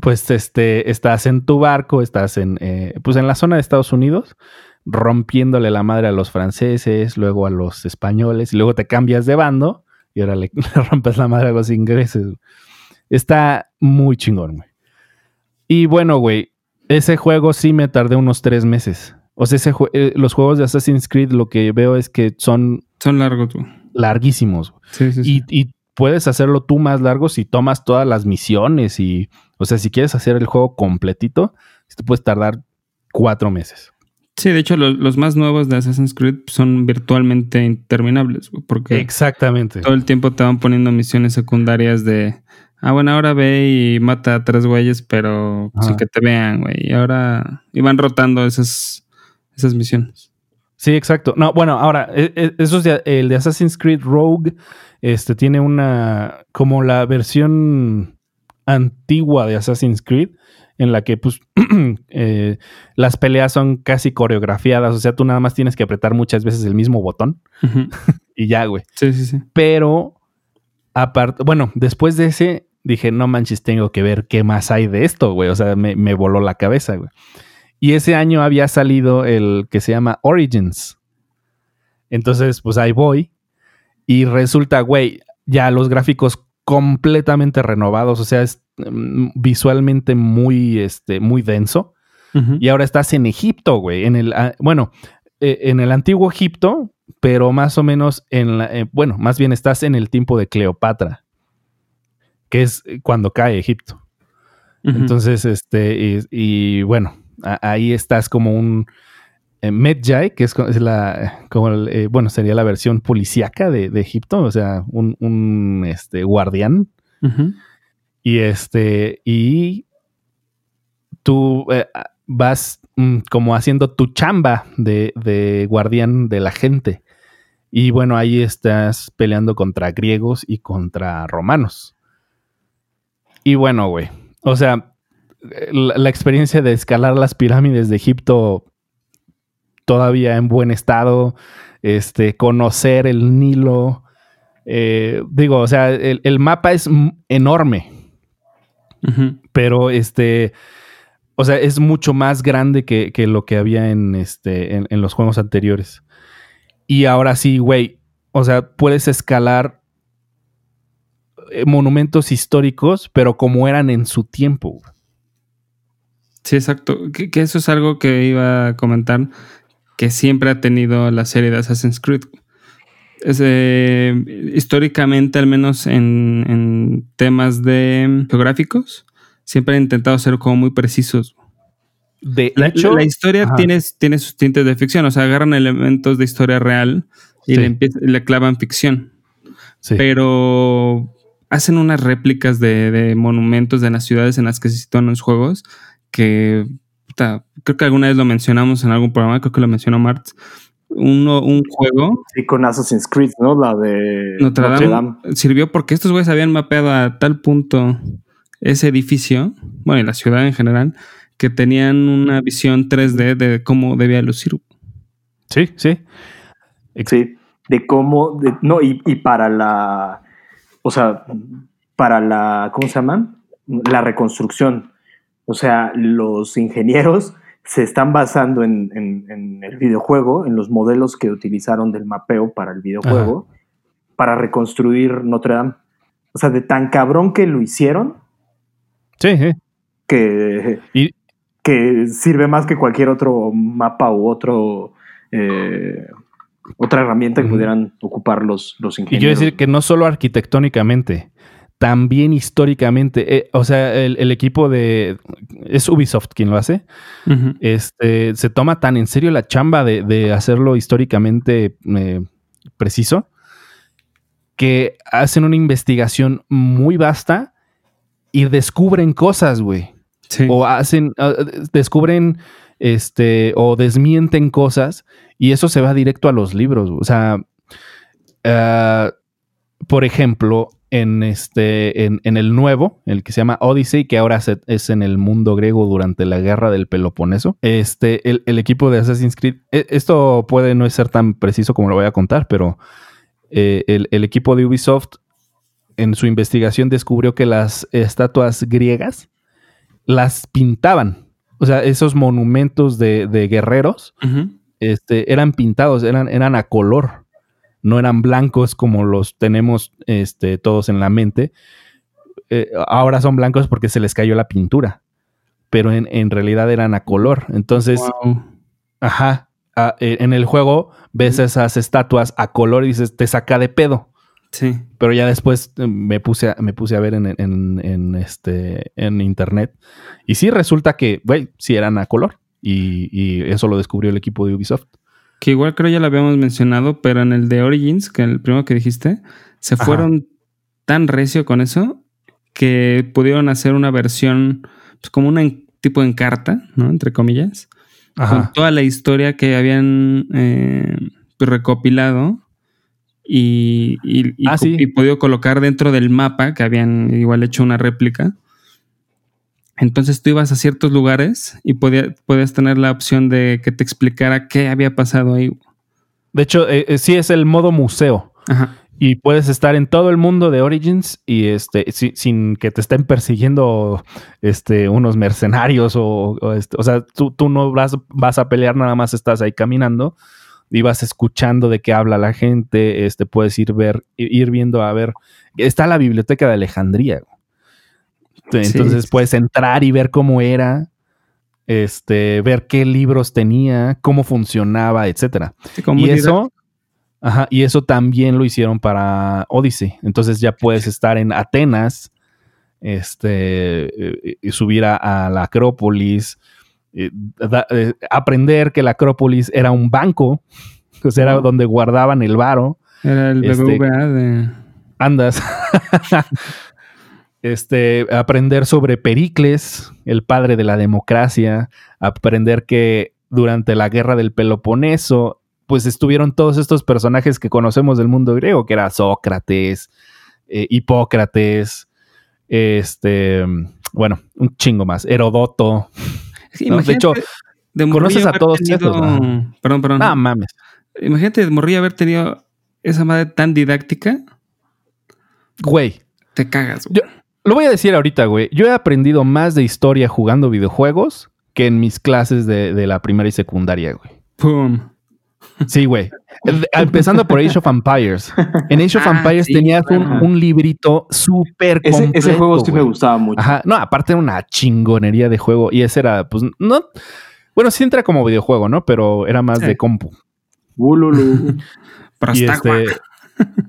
pues este, estás en tu barco, estás en, eh, pues en la zona de Estados Unidos, rompiéndole la madre a los franceses, luego a los españoles, y luego te cambias de bando y ahora le, le rompes la madre a los ingleses. Está muy chingón, güey. Y bueno, güey, ese juego sí me tardé unos tres meses. O sea, ese eh, los juegos de Assassin's Creed lo que veo es que son Son largos, güey. larguísimos. Sí, sí, sí. Y, y puedes hacerlo tú más largo si tomas todas las misiones y, o sea, si quieres hacer el juego completito, te puedes tardar cuatro meses. Sí, de hecho, los, los más nuevos de Assassin's Creed son virtualmente interminables, porque Exactamente. todo el tiempo te van poniendo misiones secundarias de, ah, bueno, ahora ve y mata a tres güeyes, pero Ajá. sin que te vean, güey. Y ahora, y van rotando esas, esas misiones. Sí, exacto. No, bueno, ahora, e- e- eso es de- el de Assassin's Creed Rogue, este tiene una, como la versión antigua de Assassin's Creed, en la que pues eh, las peleas son casi coreografiadas, o sea, tú nada más tienes que apretar muchas veces el mismo botón y ya, güey. Sí, sí, sí. Pero, aparte, bueno, después de ese, dije, no manches, tengo que ver qué más hay de esto, güey. O sea, me, me voló la cabeza, güey. Y ese año había salido el que se llama Origins. Entonces, pues ahí voy. Y resulta, güey, ya los gráficos completamente renovados. O sea, es visualmente muy, este, muy denso. Y ahora estás en Egipto, güey. En el, ah, bueno, eh, en el antiguo Egipto, pero más o menos en la, eh, bueno, más bien estás en el tiempo de Cleopatra, que es eh, cuando cae Egipto. Entonces, este, y, y bueno, a- ahí estás como un eh, Medjay, que es, la, como el, eh, bueno, sería la versión policíaca de, de Egipto, o sea, un, un, este, guardián. Y este, y tú eh, vas mm, como haciendo tu chamba de, de guardián de la gente. Y bueno, ahí estás peleando contra griegos y contra romanos. Y bueno, güey. O sea, la, experiencia de escalar las pirámides de Egipto todavía en buen estado, este, conocer el Nilo. eh, digo, o sea, el, el mapa es mm, pero este, o sea, es mucho más grande que, que lo que había en, este, en, en los juegos anteriores. Y ahora sí, güey, o sea, puedes escalar eh, monumentos históricos, pero como eran en su tiempo. Sí, exacto. Que, que eso es algo que iba a comentar que siempre ha tenido la serie de Assassin's Creed. Es, eh, históricamente, al menos en, en temas de geográficos, siempre han intentado ser como muy precisos. De La, hecho, la historia Ajá. tiene, tiene sus tintes de ficción, o sea, agarran elementos de historia real y Sí. le, empiezan- le clavan ficción. sí. Pero hacen unas réplicas de, de monumentos de las ciudades en las que se sitúan los juegos que puta, creo que alguna vez lo mencionamos en algún programa, creo que lo mencionó Marx. Uno, un juego, Sí, con Assassin's Creed, ¿no? La de Notre Dame, Notre Dame. sirvió porque estos güeyes habían mapeado a tal punto ese edificio, bueno, y la ciudad en general, que tenían una visión 3D de cómo debía lucir. sí, sí. Sí, de cómo, de- no, y, y para la, o sea, para la, ¿cómo se llaman? La reconstrucción. O sea, los ingenieros se están basando en, en- en el videojuego, en los modelos que utilizaron del mapeo para el videojuego, para reconstruir Notre Dame. O sea, de tan cabrón que lo hicieron, Sí, sí. que, Y, que sirve más que cualquier otro mapa u otro eh, otra herramienta que pudieran ocupar los, los y quiero decir que no solo arquitectónicamente, también históricamente. eh, o sea, el, el equipo de. Es Ubisoft quien lo hace. Este, se toma tan en serio la chamba de, de hacerlo históricamente eh, preciso que hacen una investigación muy vasta y descubren cosas, güey. Sí. o hacen, ah, descubren este, o desmienten cosas y eso se va directo a los libros. O sea, ah, por ejemplo, en este, en, en el nuevo, el que se llama Odyssey, que ahora se- es en el mundo griego durante la guerra del Peloponeso. Este, el, el equipo de Assassin's Creed, e- esto puede no ser tan preciso como lo voy a contar, pero eh, el, el equipo de Ubisoft en su investigación descubrió que las estatuas griegas las pintaban. O sea, esos monumentos de, de guerreros este, eran pintados, eran, eran a color, no eran blancos como los tenemos este, todos en la mente. Eh, ahora son blancos porque se les cayó la pintura, pero en, en realidad eran a color. Entonces, Wow. ajá, a- eh, en el juego ves esas estatuas a color y dices, te saca de pedo. Sí. Pero ya después eh, me puse a, me puse a ver en, en- en, este, en internet. Y sí, resulta que, güey, sí eran a color. Y, y eso lo descubrió el equipo de Ubisoft. Que igual creo ya lo habíamos mencionado, pero en el de Origins, que el primero que dijiste, se Ajá. fueron tan recio con eso que pudieron hacer una versión pues, como una en- tipo en carta, ¿no? Entre comillas, con toda la historia que habían eh, pues, recopilado y, y, y Ah, sí. y podido colocar dentro del mapa que habían igual hecho una réplica. Entonces tú ibas a ciertos lugares y podía- podías tener la opción de que te explicara qué había pasado ahí. De hecho, eh, eh, sí es el modo museo. Ajá. Y puedes estar en todo el mundo de Origins y este si- sin que te estén persiguiendo este, unos mercenarios o, o, este, o sea, tú, tú no vas, vas a pelear, nada más estás ahí caminando y vas escuchando de qué habla la gente, este, puedes ir, ver, ir viendo a ver. Está la biblioteca de Alejandría. Entonces Sí. puedes entrar y ver cómo era, este, ver qué libros tenía, cómo funcionaba, etcétera. Sí, Y eso, ajá, y eso también lo hicieron para Odyssey. Entonces ya puedes estar en Atenas, este, eh, y subir a, a la Acrópolis, eh, da- eh, aprender que la Acrópolis era un banco, o sea, era donde guardaban el varo. Era el Este- BBVA de... Andas. este, aprender sobre Pericles, el padre de la democracia, aprender que durante la guerra del Peloponeso, pues estuvieron todos estos personajes que conocemos del mundo griego, que era Sócrates, eh, Hipócrates, este, bueno, un chingo más, Herodoto. Sí, No, de hecho, de conoces a todos tenido- esos, ¿no? Perdón, perdón. Ah, mames. Imagínate de morrillo haber tenido esa madre tan didáctica. Güey, Te cagas, güey. Yo- lo voy a decir ahorita, güey. Yo he aprendido más de historia jugando videojuegos que en mis clases de, de la primaria y secundaria, güey. Pum. Sí, güey. El- Empezando por Age of Empires. En Age of Ah, Empires sí, tenías un, un librito súper Ese, completo. ese juego sí me gustaba mucho. Ajá. No, aparte era una chingonería de juego. Y ese era, pues, no. Bueno, sí entra como videojuego, ¿no? Pero era más Sí. de compu. Ululu. Y este.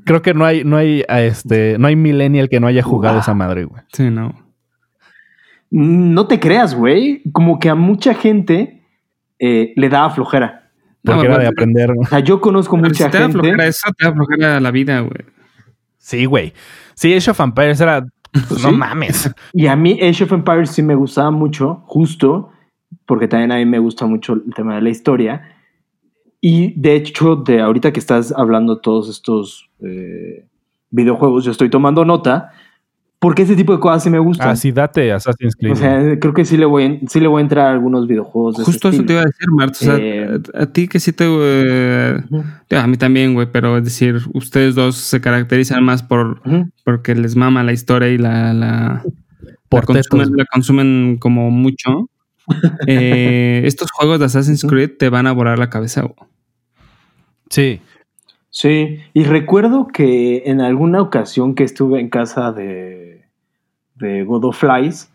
Creo que no hay, no hay, a este, no hay millennial que no haya jugado Guau. esa madre, güey. Sí, no. No te creas, güey. Como que a mucha gente eh, le daba flojera. Porque No, era güey, de aprender. O sea, yo conozco Pero mucha si te da gente. flojera eso, te da flojera la vida, güey. Sí, güey. Sí, Age of Empires era. pues, No ¿Sí? mames. Y a mí Age of Empires sí me gustaba mucho, justo, porque también a mí me gusta mucho el tema de la historia. Y de hecho, de ahorita que estás hablando de todos estos eh, videojuegos, yo estoy tomando nota, porque ese tipo de cosas sí me gustan. Ah, sí, date Assassin's Creed. o sea, creo que sí le voy, a- sí le voy a entrar a algunos videojuegos. de ese Justo eso te iba a decir, Mart. O sea, Eh, a, a ti que sí te. eh, a mí también, güey, pero es decir, ustedes dos se caracterizan más por ujú. porque les mama la historia y la, la, Por la consumen, la consumen como mucho. Eh, estos juegos de Assassin's. Creed te van a volar la cabeza. Sí. Sí, y recuerdo que en alguna ocasión que estuve en casa de, de God of Flies,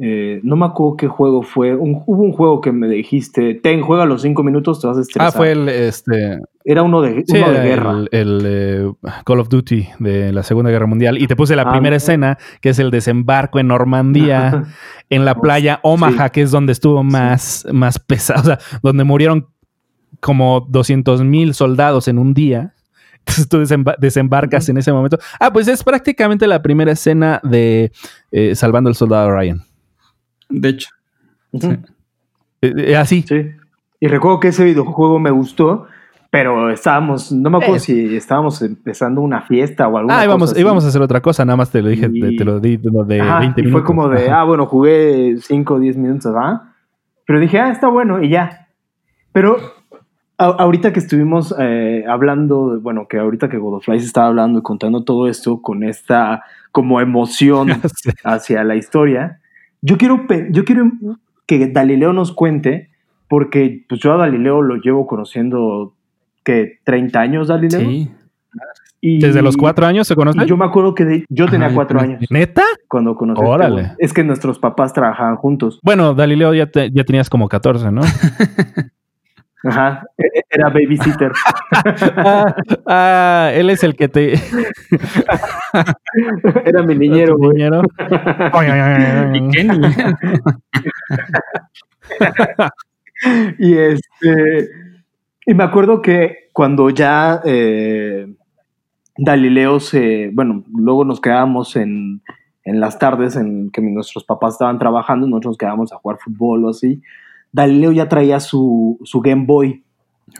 eh, no me acuerdo qué juego fue, un- hubo un juego que me dijiste, ten, juega los cinco minutos, te vas a estresar. Ah, fue el este. Era uno de, Sí, uno de guerra. el, el, eh, Call of Duty de la Segunda Guerra Mundial. Y te puse la Ah, primera no. escena, que es el desembarco en Normandía, en la playa Omaha, Sí. que es donde estuvo más, más pesado, o sea, donde murieron como 200 mil soldados en un día. Entonces tú desemba- desembarcas en ese momento. Ah, pues es prácticamente la primera escena de eh, Salvando al Soldado Ryan. De hecho. Ujú. Sí. Eh, eh, así. Sí. Y recuerdo que ese videojuego me gustó, pero estábamos, no me acuerdo Eh. si estábamos empezando una fiesta o alguna Ah, íbamos, cosa íbamos a hacer otra cosa, nada más te lo dije, Y- te, te lo di de, de Ajá, 20 y minutos. fue como de, Ajá. ah, bueno, jugué 5 o 10 minutos, ¿va? Pero dije, ah, está bueno, y ya. Pero a- ahorita que estuvimos eh, hablando, de- bueno, que ahorita que Godofly se estaba hablando y contando todo esto con esta como emoción hacia la historia, yo quiero, yo quiero que Galileo nos cuente, porque pues yo a Galileo lo llevo conociendo, que 30 años, Galileo. Sí. Y- ¿Desde los cuatro años se y conocen? yo me acuerdo que de- yo tenía cuatro años ¿Neta? cuando conocí a este Órale. Es que nuestros papás trabajaban juntos. Bueno, Galileo ya, te- ya tenías como 14, ¿no? Ajá. Era babysitter. ah, ah, él es el que te... Era mi niñero, güey. niñero. ¿Y qué niñero? Y este. Y me acuerdo que cuando ya eh, Galileo se. Bueno, luego nos quedábamos en, en las tardes en que nuestros papás estaban trabajando, nosotros nos quedábamos a jugar fútbol o así. Galileo ya traía su, su Game Boy.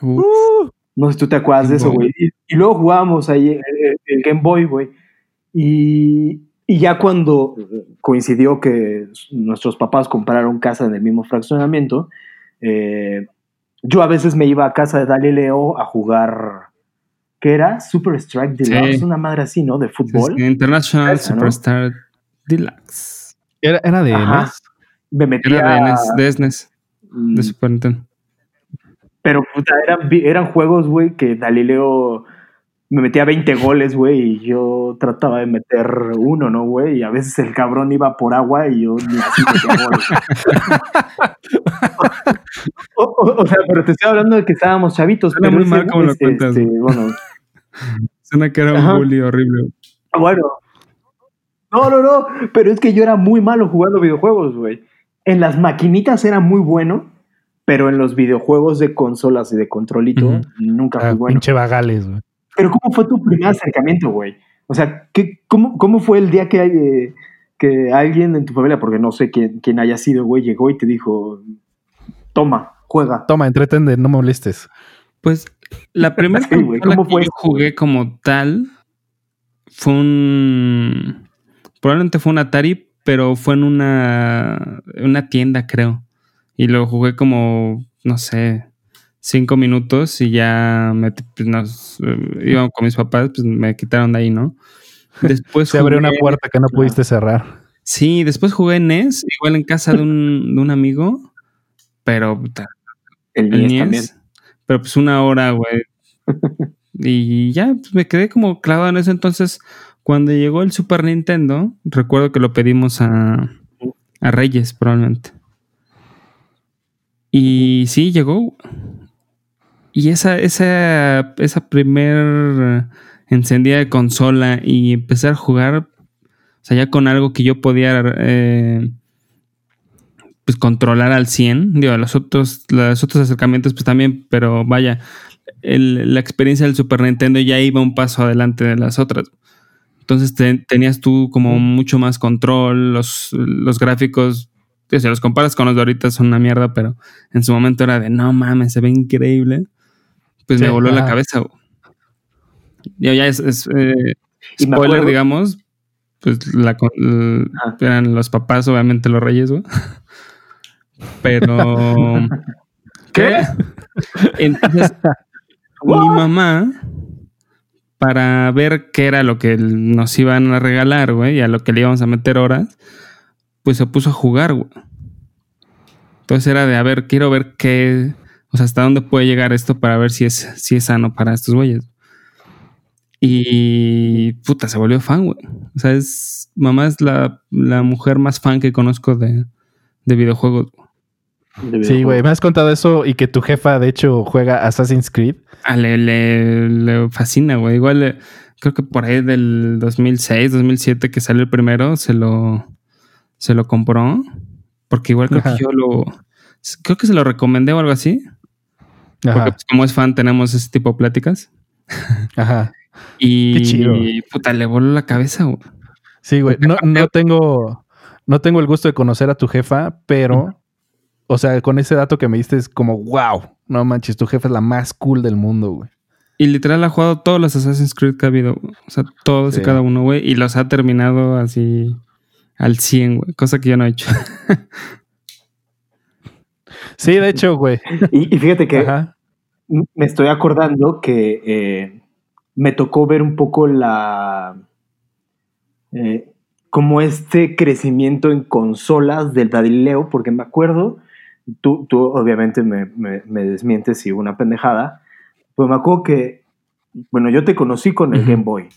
Uf, No sé si tú te acuerdas de eso, güey. Y, y luego jugábamos ahí el, el- el Game Boy, güey. Y, y ya cuando coincidió que nuestros papás compraron casa en el mismo fraccionamiento, eh, yo a veces me iba a casa de Galileo a jugar. ¿Qué era? Super Strike Deluxe, Sí. una madre así, ¿no? De fútbol. International Esa, ¿no? Superstar Deluxe. Era, era de. NES. Me metía. Era de NES, de SNES, de Super Nintendo. Pero puta, eran, eran juegos, güey, que Galileo me metía 20 goles, güey, y yo trataba de meter uno, ¿no, güey? Y a veces el cabrón iba por agua y yo ni así metía goles. o, o- o sea, pero te estoy hablando de que estábamos chavitos. Suena pero muy mal como lo este, cuentas, este, bueno, Suena que era un Ajá. bully horrible. bueno. No, no, no, pero es que yo era muy malo jugando videojuegos, güey. En las maquinitas era muy bueno, pero en los videojuegos de consolas y de controlito nunca fui Ah, bueno. pinche vagales, güey. Pero ¿cómo fue tu primer acercamiento, güey? O sea, ¿qué, cómo, ¿cómo fue el día que, eh, que alguien en tu familia, porque no sé quién, quién haya sido, güey, llegó y te dijo, toma, juega? Toma, entretende, no me molestes. Pues la primera Sí, güey, consola ¿cómo que fue yo jugué como tal fue un... Probablemente fue un Atari, pero fue en una, una tienda, creo. Y lo jugué como, no sé, cinco minutos y ya me, pues, nos, eh, iba con mis papás, pues me quitaron de ahí, ¿no? Después Se abrió una puerta que no pudiste cerrar. Sí, después jugué NES, igual en casa de un, de un amigo, pero puta, El el NES NES, también. pero pues una hora, güey. Y ya pues, me quedé como clavado en eso. Entonces, cuando llegó el Super Nintendo, recuerdo que lo pedimos a, a Reyes, probablemente. Y sí, llegó. Y esa, esa, esa primer encendida de consola y empezar a jugar, o sea, ya con algo que yo podía eh, pues controlar al 100. Digo, los otros, los otros acercamientos, pues también, pero vaya, la experiencia del Super Nintendo ya iba un paso adelante de las otras. Entonces te- tenías tú como mucho más control, los, los gráficos, sea, los comparas con los de ahorita son una mierda, pero en su momento era de no mames, se ve increíble. Pues me voló la cabeza. Ya, ya es, es, eh, spoiler, acuerdo- digamos, pues la, Ajá. eran los papás, obviamente los reyes, güey. Pero. ¿Qué? Entonces, mi mamá, para ver qué era lo que nos iban a regalar, güey, y a lo que le íbamos a meter horas, pues se puso a jugar, güey. Entonces era de, a ver, quiero ver qué, o sea, hasta dónde puede llegar esto para ver si es, si es sano para estos güeyes. Y puta, se volvió fan, güey. O sea, es, mamá es la, la mujer más fan que conozco de, de videojuegos. de Sí, güey, me has contado eso y que tu jefa, de hecho, juega Assassin's Creed. Ah, le, le, le fascina, güey. Igual eh, creo que por ahí del 2006, 2007 que salió el primero, se lo, se lo compró. Porque igual creo Ajá. que yo lo... Creo que se lo recomendé o algo así. Porque Ajá, pues, como es fan tenemos ese tipo de pláticas. ajá. Y Qué chido. puta, le voló la cabeza, güey. Sí, güey. No, no tengo. no tengo el gusto de conocer a tu jefa, pero, o sea, con ese dato que me diste es como, wow, no manches, tu jefa es la más cool del mundo, güey. Y literal ha jugado todos los Assassin's Creed que ha habido. O sea, todos Sí. y cada uno, güey. Y los ha terminado así al 100, güey. Cosa que yo no he hecho. Sí, de hecho, güey. Y, y fíjate que Ajá. me estoy acordando que eh, me tocó ver un poco la. eh, como este crecimiento en consolas del Galileo, porque me acuerdo, tú, tú obviamente me, me- me desmientes si una pendejada, pero me acuerdo que, bueno, yo te conocí con el. Game Boy.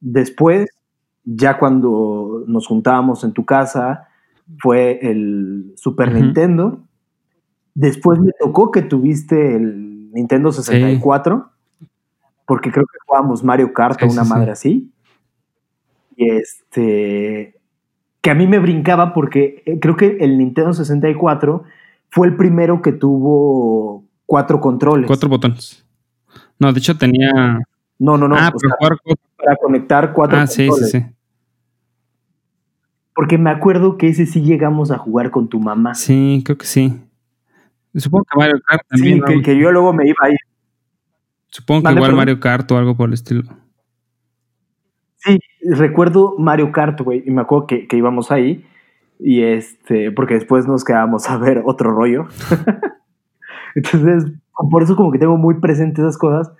Después, ya cuando nos juntábamos en tu casa, fue el Super. Nintendo. Después me tocó que tuviste el Nintendo 64, porque creo que jugábamos Mario Kart Sí, o una sí, sí. madre así. Y este, que a mí me brincaba porque eh, creo que el Nintendo 64 fue el primero que tuvo cuatro controles. Cuatro botones. No, de hecho tenía. No, no, no. ah, para jugar. para conectar cuatro Ah, sí, sí, sí. Porque me acuerdo que ese sí llegamos a jugar con tu mamá. Sí, creo que sí. Supongo que Mario Kart también. Sí, ¿no? que, que yo luego me iba ahí. Supongo que igual perdón. Mario Kart o algo por el estilo. Sí, recuerdo Mario Kart, güey, y me acuerdo que, que íbamos ahí, y este, porque después nos quedamos a ver otro rollo. Entonces, por eso como que tengo muy presente esas cosas.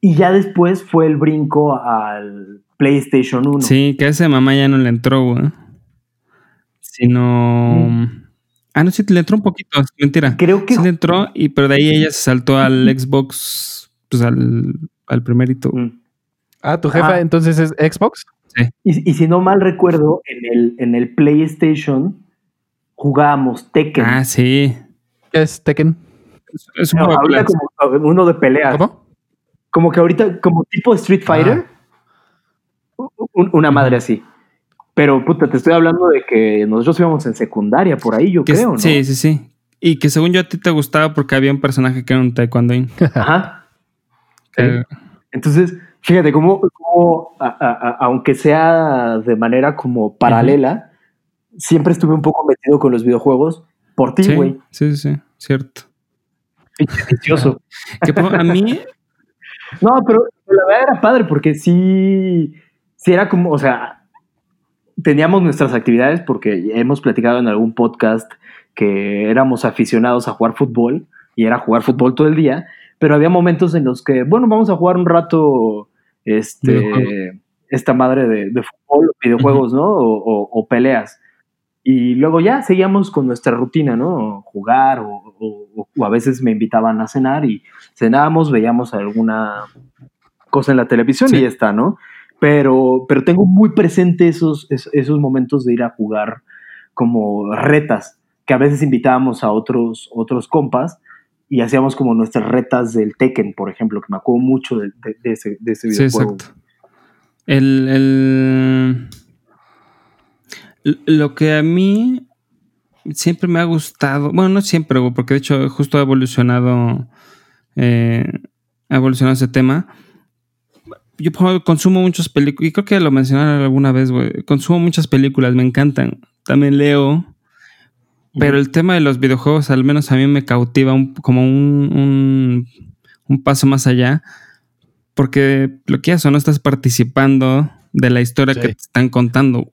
Y ya después fue el brinco al PlayStation 1. Sí, que a ese mamá ya no le entró, güey. Sino. Mm. Ah, no, sí, le entró un poquito, es mentira. Creo que... Sí le entró, y pero de ahí ella se saltó al Xbox, pues al, al primerito. Mm. Ah, tu jefa Ah. entonces es Xbox. Y, y si no mal recuerdo, en el, en el PlayStation jugábamos Tekken. Ah, sí. ¿Qué es Tekken? Es, es un No, juego de ahorita peleas. como uno de peleas. ¿Cómo? Como que ahorita, como tipo Street Fighter. un- una madre así. Pero, puta, te estoy hablando de que nosotros íbamos en secundaria por ahí, yo Que- creo, ¿no? Sí, sí, sí. Y que según yo a ti te gustaba porque había un personaje que era un taekwondoín. Ajá. Entonces, fíjate, cómo, a- a- aunque sea de manera como paralela, siempre estuve un poco metido con los videojuegos por ti, güey. sí, sí, sí, cierto. Pinche vicioso. Que por- a mí, No, pero la verdad era padre porque sí, sí era como, o sea, teníamos nuestras actividades porque hemos platicado en algún podcast que éramos aficionados a jugar fútbol y era jugar fútbol todo el día, pero había momentos en los que, bueno, vamos a jugar un rato este, esta madre de, de fútbol, videojuegos, ¿no? O, o- o peleas. Y luego ya seguíamos con nuestra rutina, ¿no? Jugar o, o- a veces me invitaban a cenar y cenábamos, veíamos alguna cosa en la televisión Sí. y ya está, ¿no? Pero, pero tengo muy presente esos, es- esos momentos de ir a jugar como retas, que a veces invitábamos a otros, otros compas y hacíamos como nuestras retas del Tekken, por ejemplo, que me acuerdo mucho de, de- de ese, de ese sí, videojuego. exacto. El, el- lo que a mí siempre me ha gustado, bueno, no siempre, porque de hecho justo ha evolucionado, eh, ha evolucionado ese tema. Yo por ejemplo, consumo muchas películas, y creo que lo mencionaron alguna vez, güey. Consumo muchas películas, me encantan. También leo. Pero el tema de los videojuegos, al menos a mí me cautiva un- como un, un, un paso más allá. Porque lo que haces o no estás participando de la historia Sí. que te están contando.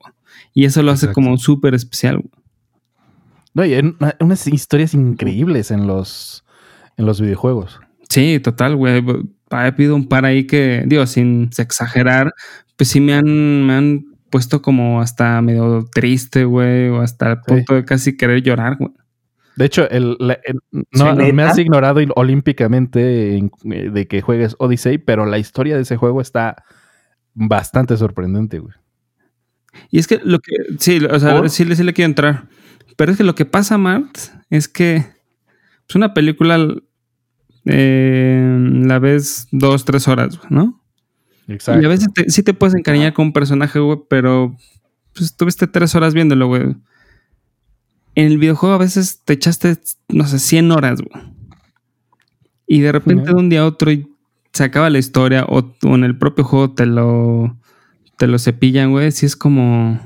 Y eso lo hace como súper especial. No, y hay una- unas historias increíbles en los, en los videojuegos. Sí, total, güey. Ha habido un par ahí que, digo, sin exagerar, pues sí me han, me han puesto como hasta medio triste, güey, o hasta el Sí. punto de casi querer llorar, güey. De hecho, el, la- el- no, me has ignorado olímpicamente en- eh, de que juegues Odyssey, pero la historia de ese juego está bastante sorprendente, güey. Y es que lo que, sí, o sea, ¿Por? sí, le- sí le quiero entrar. Pero es que lo que pasa, Mart, es que pues una película eh, la ves dos, tres horas, güey, ¿no? Y a veces te- sí te puedes encariñar con un personaje, güey, pero pues estuviste tres horas viéndolo, güey. En el videojuego a veces te echaste, no sé, 100 horas, güey. Y de repente de un día a otro y se acaba la historia o, o en el propio juego te lo, te lo cepillan, güey. Sí es como...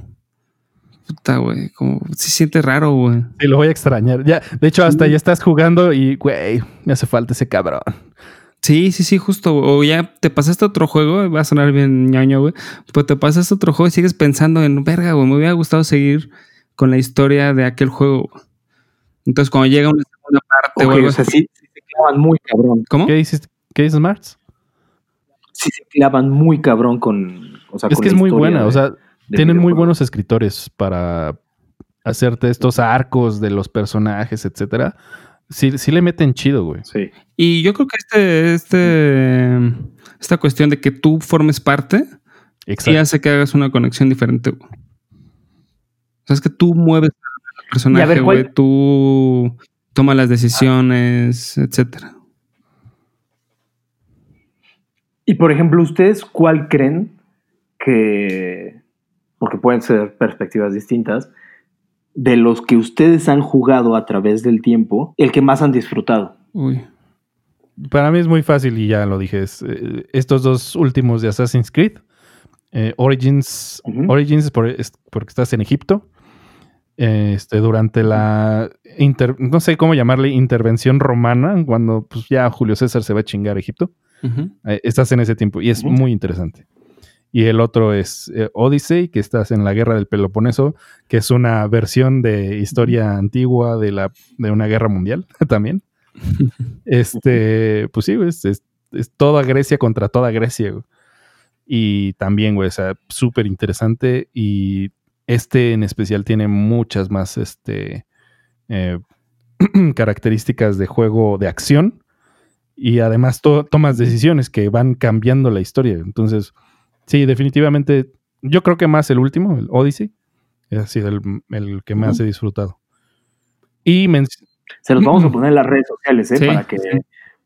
Puta, güey. Como se siente raro, güey. Sí, lo voy a extrañar. Ya, de hecho, hasta ya estás jugando y, güey, me hace falta ese cabrón. Sí, sí, sí, justo. O ya te pasaste otro juego, va a sonar bien ñaño, güey. Pero te pasaste otro juego y sigues pensando en, verga, güey, me hubiera gustado seguir con la historia de aquel juego. Entonces, cuando llega una segunda parte Ok, o sea, así- sí, sí se clavan muy cabrón. ¿Cómo? ¿Qué dices, ¿qué dices, Marx? Sí se clavan muy cabrón con. O sea, Es con que es muy buena, de- o sea, tienen muy buenos escritores para hacerte estos arcos de los personajes, etcétera. Sí, sí le meten chido, güey. Sí. Y yo creo que este, este, esta cuestión de que tú formes parte, sí Exacto. hace que hagas una conexión diferente. güey. O sea, es que tú mueves al personaje, ver, ¿cuál- güey. Tú tomas las decisiones, etcétera. Y por ejemplo, ¿ustedes cuál creen que, porque pueden ser perspectivas distintas, de los que ustedes han jugado a través del tiempo, el que más han disfrutado? Uy. Para mí es muy fácil y ya lo dije. es, eh, estos dos últimos de Assassin's Creed. eh, Origins. Origins es por- es porque estás en Egipto. eh, Este, durante la inter- no sé cómo llamarle intervención romana, cuando pues, ya Julio César se va a chingar a Egipto. Eh, estás en ese tiempo y es muy interesante. Y el otro es eh, Odyssey, que estás en la guerra del Peloponeso, que es una versión de historia antigua de, la, de una guerra mundial también. Este, pues sí, güey, es, es, es toda Grecia contra toda Grecia. güey. Y también, güey, o sea, súper interesante. Y este en especial tiene muchas más este, eh, características de juego de acción. Y además to- tomas decisiones que van cambiando la historia. Entonces, sí, definitivamente, yo creo que más el último, el Odyssey, ha sido el, el que más he disfrutado. Y Se los vamos a poner en las redes sociales, ¿eh? Sí, para que sí.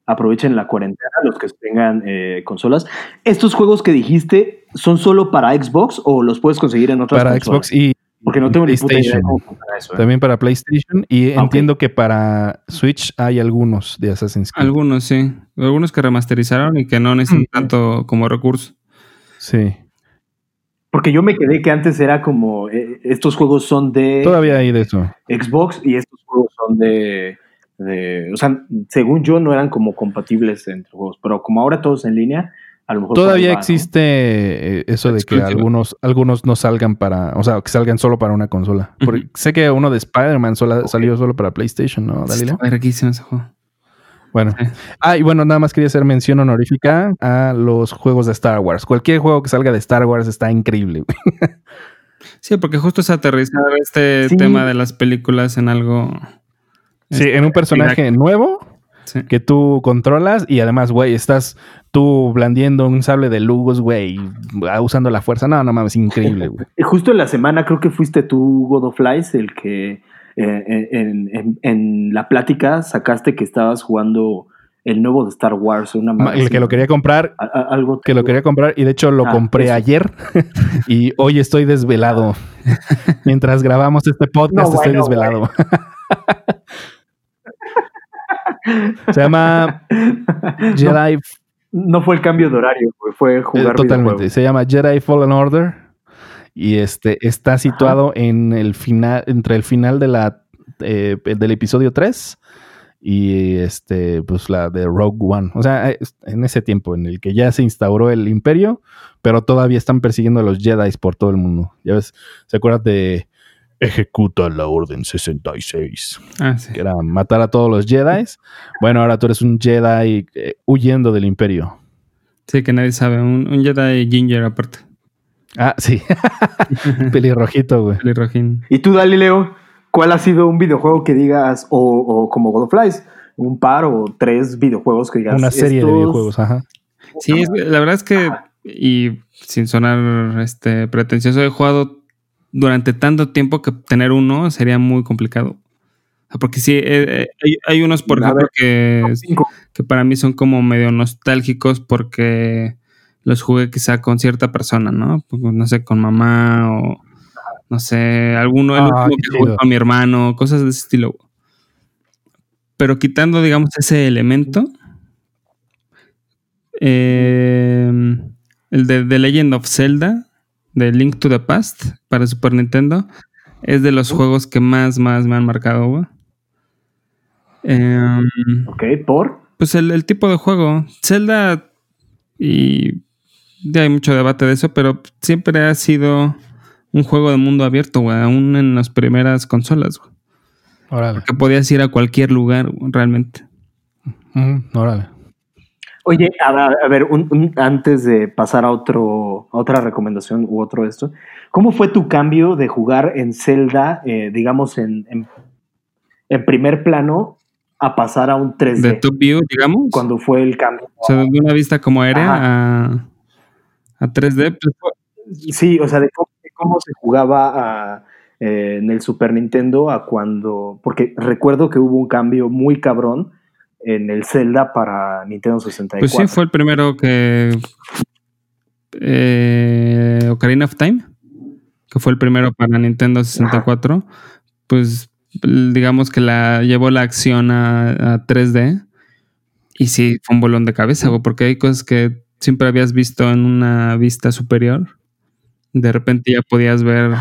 aprovechen la cuarentena, los que tengan eh, consolas. ¿Estos juegos que dijiste son solo para Xbox o los puedes conseguir en otras para consolas? Xbox y Porque no tengo ni puta idea de cómo eso. ¿eh? También para PlayStation y Ah, entiendo que para Switch hay algunos de Assassin's Creed. Algunos, sí. Algunos que remasterizaron y que no necesitan tanto como recurso. Sí. Porque yo me quedé que antes era como, eh, estos juegos son de Todavía hay de eso. Xbox y estos juegos son de, de- o sea, según yo no eran como compatibles entre juegos, pero como ahora todos en línea, a lo mejor... Todavía existe eh, eso de que algunos, algunos no salgan para, o sea, que salgan solo para una consola. Porque sé que uno de Spider-Man salió solo para PlayStation, ¿no, Dalila? Está ese juego. Bueno. Ah, y bueno, nada más quería hacer mención honorífica a los juegos de Star Wars. Cualquier juego que salga de Star Wars está increíble. güey. Sí, porque justo es aterrizar este Sí. tema de las películas en algo. Sí, en un personaje nuevo Sí. que tú controlas y además, güey, estás tú blandiendo un sable de luz, güey, ah, usando la fuerza. No, no mames, increíble, güey. Justo en la semana creo que fuiste tú, God of Lies, el que eh, en, en- en la plática sacaste que estabas jugando el nuevo de Star Wars, una El que lo quería comprar, a- a- algo que lo quería comprar y de hecho lo Ah, compré eso. ayer y hoy estoy desvelado. Mientras grabamos este podcast No, estoy bueno, desvelado. Se llama Jedi No fue el cambio de horario, fue Eh, jugar totalmente. videojuegos. Se llama Jedi Fallen Order. Y este está situado en el final, entre el final de la eh, del episodio 3 y este, pues la de Rogue One. O sea, es- en ese tiempo en el que ya se instauró el imperio, pero todavía están persiguiendo a los Jedi por todo el mundo. Ya ves, ¿se acuerdan de Ejecuta la Orden 66? Ah, sí. Que era matar a todos los Jedi. Bueno, ahora tú eres un Jedi eh, huyendo del imperio. Sí, que nadie sabe. Un, un Jedi Ginger aparte. Ah, sí. Pelirrojito, güey. Pelirrojín. Y tú, Dali Leo, ¿cuál ha sido un videojuego que digas, o, o como God of Lies, un par o tres videojuegos que digas? Una serie de videojuegos, ajá. Sí, es- la verdad es que, y sin sonar este pretencioso, he jugado durante tanto tiempo que tener uno sería muy complicado. Porque sí, eh, eh, hay, hay unos, por ejemplo, que para mí son como medio nostálgicos porque los jugué quizá con cierta persona, ¿no? Pues, No sé, con mamá o no sé, alguno Ah, que jugué con mi hermano, cosas de ese estilo. Pero quitando, digamos, ese elemento, eh, el de The Legend of Zelda, de Link to the Past para Super Nintendo, es de los juegos que más, más me han marcado. Em, Ok, ¿por? pues el, el tipo de juego. Zelda y ya hay mucho debate de eso, pero siempre ha sido un juego de mundo abierto, güey, aún en las primeras consolas, güey. Órale. Que podías ir a cualquier lugar, güey, realmente. Mm, órale. Oye, a, ver- a ver, un- un- antes de pasar a otro, a otra recomendación u otro esto, ¿cómo fue tu cambio de jugar en Zelda, eh, digamos, en, en, en primer plano, a pasar a un 3D? De top view, digamos. Cuando fue el cambio. O sea, de una vista como aérea a, a 3D. pues, Sí, o sea, de cómo, de cómo se jugaba a, eh, en el Super Nintendo a cuando. Porque recuerdo que hubo un cambio muy cabrón en el Zelda para Nintendo 64. Pues sí, fue el primero que. Eh, Ocarina of Time, que fue el primero para Nintendo 64. Pues digamos que la llevó la acción a, a 3D. Y sí, fue un bolón de cabeza, güey, porque hay cosas que siempre habías visto en una vista superior. De repente ya podías ver,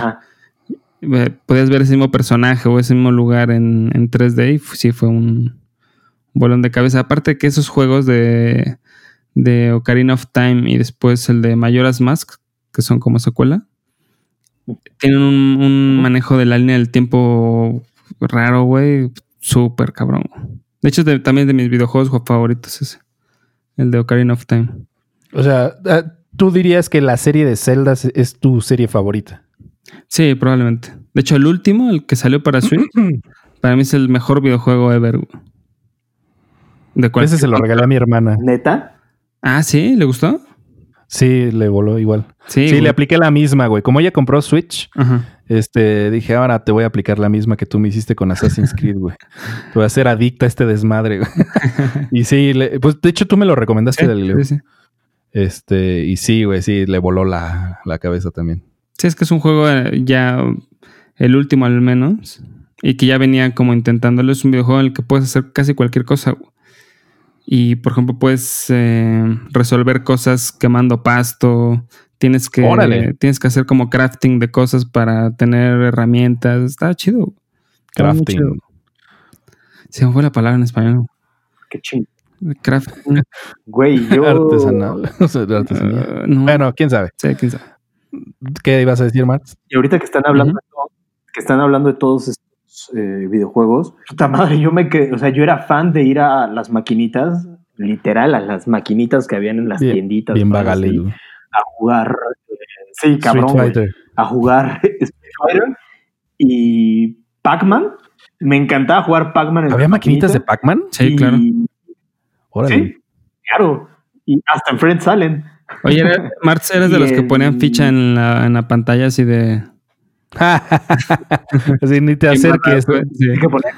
eh, podías ver ese mismo personaje o ese mismo lugar en, en 3D y sí fue un bolón de cabeza. Aparte que esos juegos de, de Ocarina of Time y después el de Majora's Mask, que son como secuela, tienen un, un manejo de la línea del tiempo raro, güey, súper cabrón. De hecho, de- también de mis videojuegos favoritos ese, el de Ocarina of Time. O sea, ah, tú dirías que la serie de Zelda es- tu serie favorita. Sí, probablemente. De hecho, el último, el que salió para Switch, para mí es el mejor videojuego ever. De cualquier- Ese se lo regalé a mi hermana. ¿Neta? Ah, sí, ¿le gustó? Sí, le voló igual. Sí, Sí, le apliqué la misma, güey. Como ella compró Switch, Ajá. este, dije, ahora te voy a aplicar la misma que tú me hiciste con Assassin's Creed, güey. Te voy a hacer adicta a este desmadre, güey. y sí, le- pues de hecho tú me lo recomendaste, Sí, Galileo. sí, sí. Este, y sí, güey, sí, le voló la, la cabeza también. Sí, es que es un juego eh, ya el último al menos y que ya venía como intentándolo. Es un videojuego en el que puedes hacer casi cualquier cosa. güey. Y por ejemplo, puedes eh, resolver cosas quemando pasto. Tienes que, Órale. tienes que hacer como crafting de cosas para tener herramientas. Está chido. Está. Crafting. Se me fue la palabra en español. Qué ching. Crafting. Güey, yo. Artesanal. O sea, eh, no. Bueno, quién sabe. Sí, quién sabe. ¿Qué ibas a decir, Max? Y ahorita que están hablando, de que están hablando de todos estos eh, videojuegos, puta madre, yo me quedé, o sea, yo era fan de ir a las maquinitas, literal, a las maquinitas que habían en las Bien- tienditas. Bien así. A jugar, eh, sí, cabrón, a jugar Street Fighter y Pac-Man. Me encantaba jugar Pac-Man. en ¿Había maquinitas de Pac-Man? Sí, y- claro. Órale. Sí, claro. Y hasta en Friends salen. Oye, Marx, ¿eres de los que ponían ficha en la, en la pantalla así de... Así, ni te acerques, güey. Sí. Hay que poner-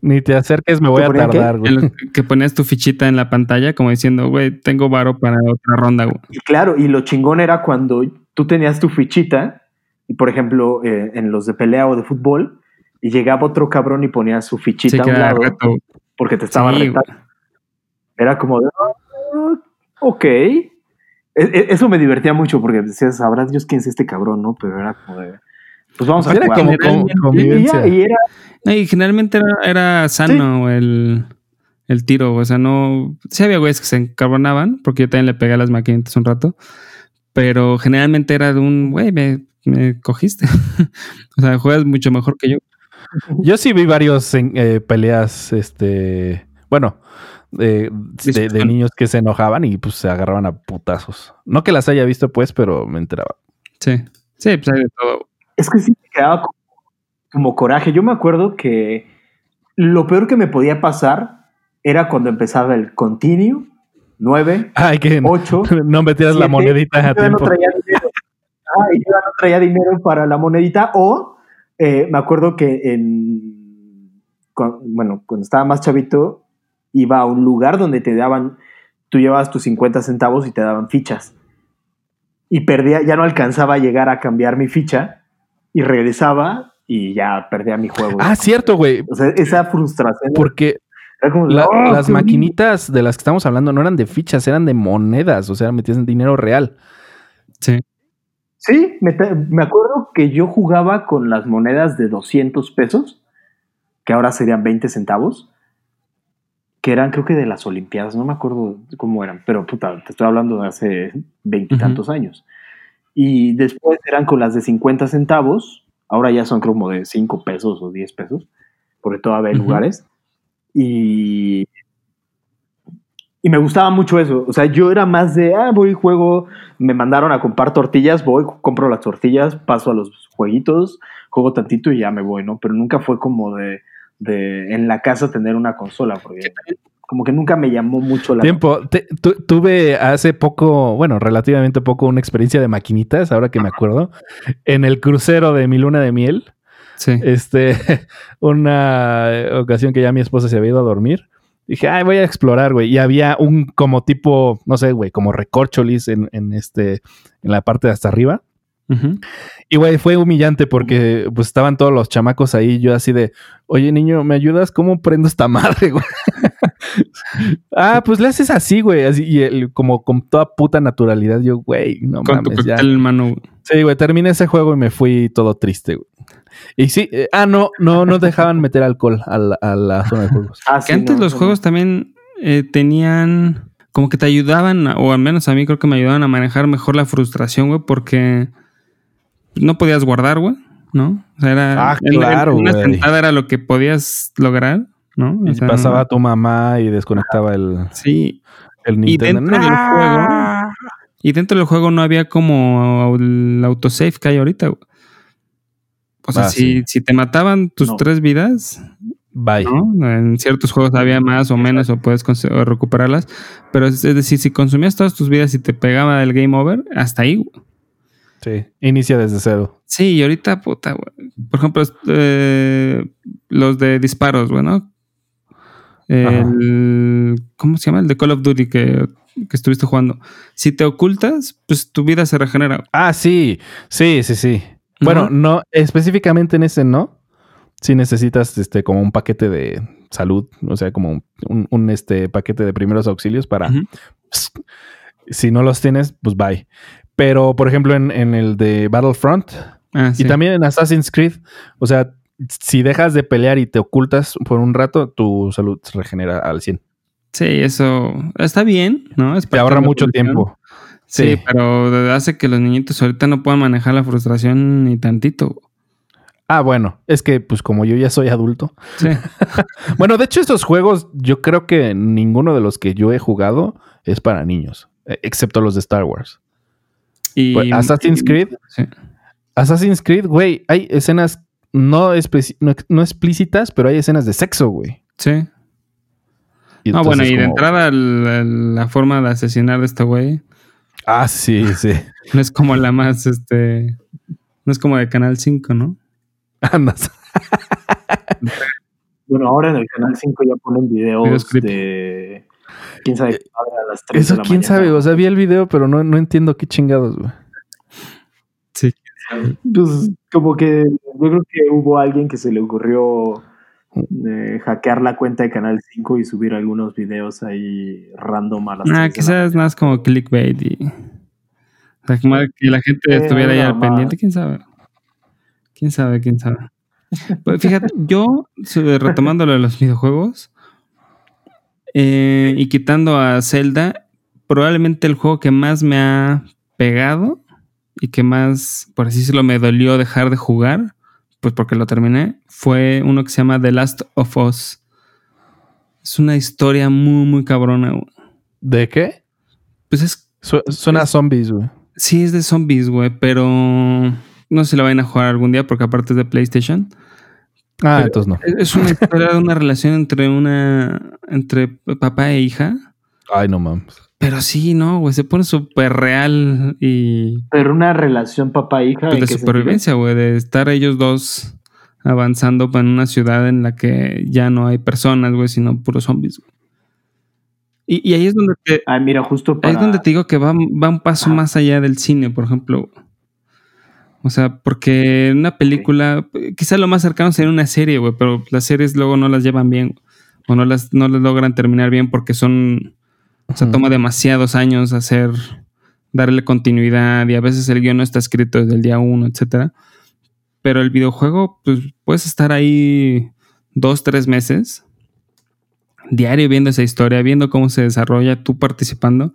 Ni te acerques, me voy ¿Te a tardar, güey. En los que ponías tu fichita en la pantalla como diciendo, güey, tengo varo para otra ronda, güey. Y claro, y lo chingón era cuando tú tenías tu fichita, y por ejemplo, eh, en los de pelea o de fútbol, y llegaba otro cabrón y ponía su fichita Sí, a un lado reto. porque te estaba Sí, retando. Era como de, "Ah, ok. E- e- Eso me divertía mucho porque decías, sabrá Dios quién es este cabrón, ¿no? Pero era como de, pues vamos a Era jugar. como, Y- como y, convivencia. ya, y era, No, y generalmente era, era sano el, el tiro, o sea, no... Sí había güeyes que se encabronaban, porque yo también le pegué a las maquinitas un rato, pero generalmente era de un, güey, me, me cogiste. o sea, juegas mucho mejor que yo. Yo sí vi varios en- eh, peleas, este, bueno, de, de- niños que se enojaban y pues se agarraban a putazos. No que las haya visto pues, pero me enteraba. Sí, sí, pues hay de todo. es que sí me quedaba como, como coraje. Yo me acuerdo que lo peor que me podía pasar era cuando empezaba el continue, 9, Ay, que 8, no metieras la monedita a yo ya no tiempo. traía dinero. Ah, y yo ya no traía dinero para la monedita. O eh, me acuerdo que en. bueno, cuando estaba más chavito, iba a un lugar donde te daban. Tú llevabas tus 50 centavos y te daban fichas. Y perdía, ya no alcanzaba a llegar a cambiar mi ficha. Y regresaba y ya perdía mi juego. Ah, cierto, güey. O sea, esa frustración. Porque era como, la- "Oh, las maquinitas de las que estamos hablando no eran de fichas, eran de monedas, o sea, metías en dinero real. Sí. Sí, me, me acuerdo que yo jugaba con las monedas de 200 pesos, que ahora serían 20 centavos, que eran creo que de las Olimpiadas, no me acuerdo cómo eran, pero puta, te estoy hablando de hace veintitantos años. Y después eran con las de 50 centavos, ahora ya son como de 5 pesos o 10 pesos, porque todavía hay Ujú. lugares. Y, y me gustaba mucho eso. O sea, yo era más de, ah, voy juego, me mandaron a comprar tortillas, voy, compro las tortillas, paso a los jueguitos, juego tantito y ya me voy, ¿no? Pero nunca fue como de, de en la casa tener una consola, porque como que nunca me llamó mucho la Tiempo. Te- tu- tuve hace poco, bueno, relativamente poco, una experiencia de maquinitas, ahora que me acuerdo, en el crucero de mi luna de miel. Sí. Este, una ocasión que ya mi esposa se había ido a dormir. Dije, ay, voy a explorar, güey. Y había un como tipo, no sé, güey, como recorcholis en, en este, en la parte de hasta arriba. Ujú. Y güey, fue humillante porque pues estaban todos los chamacos ahí, yo así de, oye niño, ¿me ayudas? ¿Cómo prendo esta madre, güey? ah, pues le haces así, güey, así, y él como con toda puta naturalidad, yo, güey, no Con tu mames, ya. mano. güey. Sí, güey, terminé ese juego y me fui todo triste, güey. Y sí, eh, ah, no, no, no dejaban meter alcohol a la, a la zona de juegos. Ah, Que antes no, los no, juegos también eh, tenían como que te ayudaban, o al menos a mí creo que me ayudaban a manejar mejor la frustración, güey, porque no podías guardar, güey, ¿no? O sea, era Ah, en- claro, en una sentada era lo que podías lograr, ¿no? O Y sea, pasaba tu mamá y desconectaba el, Sí, el y Nintendo. dentro del juego, ¡Ah! y dentro del juego no había como el autosave que hay ahorita, güey. O sea, Ah, si, sí. si te mataban tus No. tres vidas, Bye. ¿no? En ciertos juegos había más o menos o puedes recuperarlas. Pero es, es decir, si consumías todas tus vidas y te pegaba el game over, hasta ahí. güey. Sí, inicia desde cero. Sí, y ahorita, puta, güey. Por ejemplo, eh, los de disparos, güey, ¿no? El, ¿Cómo se llama? El de Call of Duty que, que estuviste jugando. Si te ocultas, pues tu vida se regenera. Ah, sí, sí, sí, sí. Bueno, no, específicamente en ese no. Si necesitas este como un paquete de salud, o sea, como un, un, este paquete de primeros auxilios para si no los tienes, pues bye. Pero, por ejemplo, en, en el de Battlefront Ah, sí. y también en Assassin's Creed, o sea, si dejas de pelear y te ocultas por un rato, tu salud se regenera al 100. Sí, eso está bien, ¿no? Es Te ahorra mucho tiempo. Sí, Sí. pero hace que los niñitos ahorita no puedan manejar la frustración ni tantito. Ah, bueno, es que pues como yo ya soy adulto. Sí. Bueno, de hecho estos juegos yo creo que ninguno de los que yo he jugado es para niños, excepto los de Star Wars. Y, Pues, Assassin's y- Creed. sí. Assassin's Creed, güey, hay escenas no, especi- no, no explícitas, pero hay escenas de sexo, güey. Sí. Y No, bueno, y de entrada el- el- la forma de asesinar de este güey Ah, sí, sí. no es como la más, este, no es como de Canal 5, ¿no? Andas. Bueno, ahora en el canal 5 ya ponen videos, de. Quién sabe qué a las 3 Eso de la quién mañana. sabe, o sea, vi el video, pero no, no entiendo qué chingados, güey. Sí. Pues como que yo creo que hubo alguien que se le ocurrió eh, hackear la cuenta de Canal 5 y subir algunos videos ahí random a las Ah, 3 de la quizás más como clickbait y. O sea, como que la gente Eh, estuviera ahí al pendiente, quién sabe. Quién sabe, quién sabe. Pues fíjate, yo, retomando lo de los videojuegos eh, y quitando a Zelda, probablemente el juego que más me ha pegado y que más, por así decirlo, me dolió dejar de jugar, pues porque lo terminé, fue uno que se llama The Last of Us. Es una historia muy, muy cabrona. güey. ¿De qué? Pues es Su- suena a zombies, güey. Sí, es de zombies, güey, pero no sé si lo vayan a jugar algún día porque aparte es de PlayStation. Ah, Pero- entonces no. Es- una historia de una relación entre una entre papá e hija. Ay, no mames. Pero sí, no, güey, se pone súper real y Pero una relación papá-hija. pues, ¿en de supervivencia, güey, de estar ellos dos avanzando en una ciudad en la que ya no hay personas, güey, sino puros zombies. güey. Y, y ahí es donde te? Ah, mira, justo Ahí es donde te digo que va, va un paso Ajá. más allá del cine, por ejemplo. O sea, porque en una película, quizá lo más cercano sería una serie, güey, pero las series luego no las llevan bien o no las, no las logran terminar bien porque son, o sea, toma demasiados años hacer darle continuidad y a veces el guion no está escrito desde el día uno, etcétera. Pero el videojuego, pues puedes estar ahí dos, tres meses diario viendo esa historia, viendo cómo se desarrolla, tú participando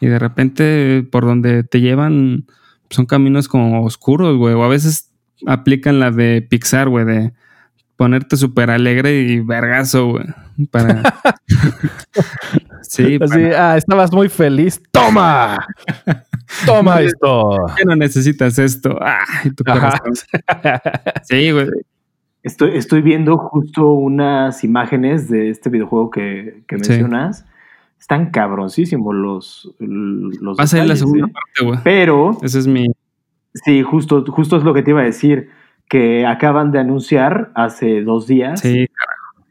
y de repente por donde te llevan son caminos como oscuros, güey, o a veces aplican la de Pixar, güey, de ponerte súper alegre y vergazo, güey. Para... sí, ah, estabas muy feliz. ¡Toma! ¡Toma esto! ¿Qué no necesitas esto? ¡Ah! tu sí, güey. Estoy, estoy viendo justo unas imágenes de este videojuego que, mencionas. Están cabroncísimos los. los Va a ser la segunda ¿eh? parte, güey. Pero. Ese es mi. Sí, justo, justo es lo que te iba a decir que acaban de anunciar hace dos días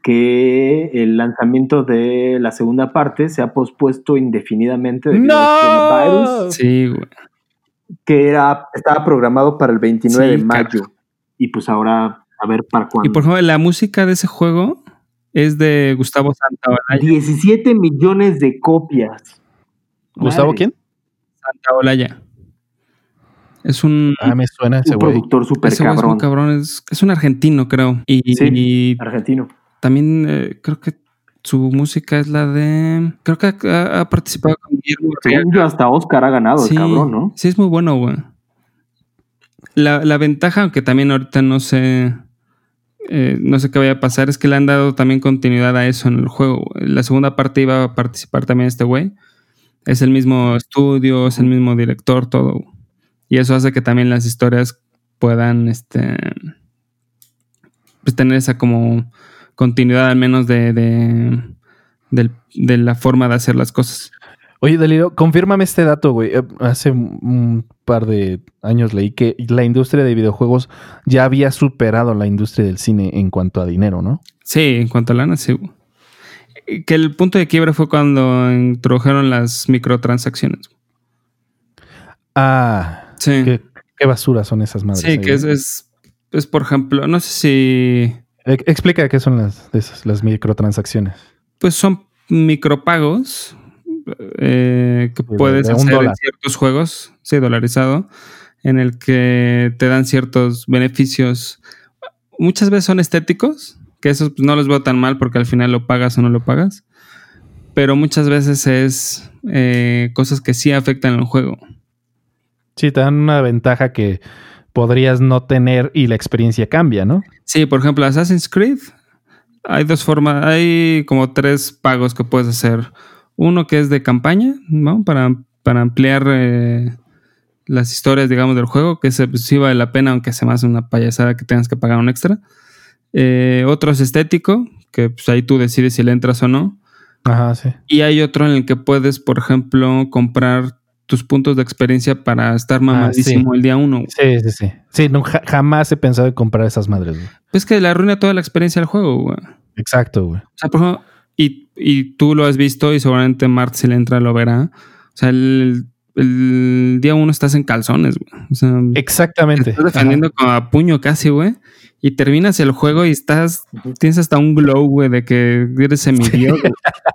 que el lanzamiento de la segunda parte se ha pospuesto indefinidamente debido ¡No! Sí, güey. Que era, estaba programado para el 29 de mayo. Y pues ahora, a ver para cuándo. Y por ejemplo, la música de ese juego es de Gustavo Santaolalla. 17 millones de copias. ¿Gustavo quién? Santaolalla. Es un. Ah, me suena ese güey. productor súper cabrón. Es, cabrón. Es, un argentino, creo. Y, sí, argentino. También eh, creo que su música es la de. Creo que ha, participado con Guillermo. hasta Oscar ha ganado el cabrón, ¿no? Sí, es muy bueno, güey. La, la, ventaja, aunque también ahorita no sé. Eh, no sé qué vaya a pasar, es que le han dado también continuidad a eso en el juego. La segunda parte iba a participar también este güey. Es el mismo estudio, es el mismo director, todo. Y eso hace que también las historias puedan este, pues tener esa como continuidad al menos de, de, la forma de hacer las cosas. Oye, Deliro, confírmame este dato, güey. Eh, hace un par de años leí que la industria de videojuegos ya había superado la industria del cine en cuanto a dinero, ¿no? Sí, en cuanto a lana, sí. Que el punto de quiebre fue cuando introdujeron las microtransacciones. Ah, ¿Qué, basura son esas madres? Sí, que es, es, por ejemplo, no sé si... Explica qué son las, las microtransacciones. Pues son micropagos eh, que puedes hacer en ciertos juegos, sí, dolarizado, en el que te dan ciertos beneficios. Muchas veces son estéticos, que esos pues, no los veo tan mal porque al final lo pagas o no lo pagas. Pero muchas veces es eh, cosas que sí afectan el juego. Sí, te dan una ventaja que podrías no tener y la experiencia cambia, ¿no? Sí, por ejemplo, Assassin's Creed, hay dos formas, hay como tres pagos que puedes hacer. Uno que es de campaña, ¿no? Para, para ampliar eh, las historias, digamos, del juego, que se, sí vale la pena, aunque se me hace una payasada que tengas que pagar un extra. Eh, otro es estético, que pues, ahí tú decides si le entras o no. Ajá, sí. Y hay otro en el que puedes, por ejemplo, comprar tus puntos de experiencia para estar ah, mamadísimo el día uno. Sí, sí, sí. Sí, jamás he pensado en comprar esas madres, güey. Pues que le arruina toda la experiencia del juego, güey. Exacto, güey. O sea, por ejemplo, y, y, tú lo has visto y seguramente Mart si le entra lo verá. O sea, el, el día uno estás en calzones, güey. O sea, exactamente. Estás defendiendo con a puño casi, güey. Y terminas el juego y estás, tienes hasta un glow, güey, de que eres semidios.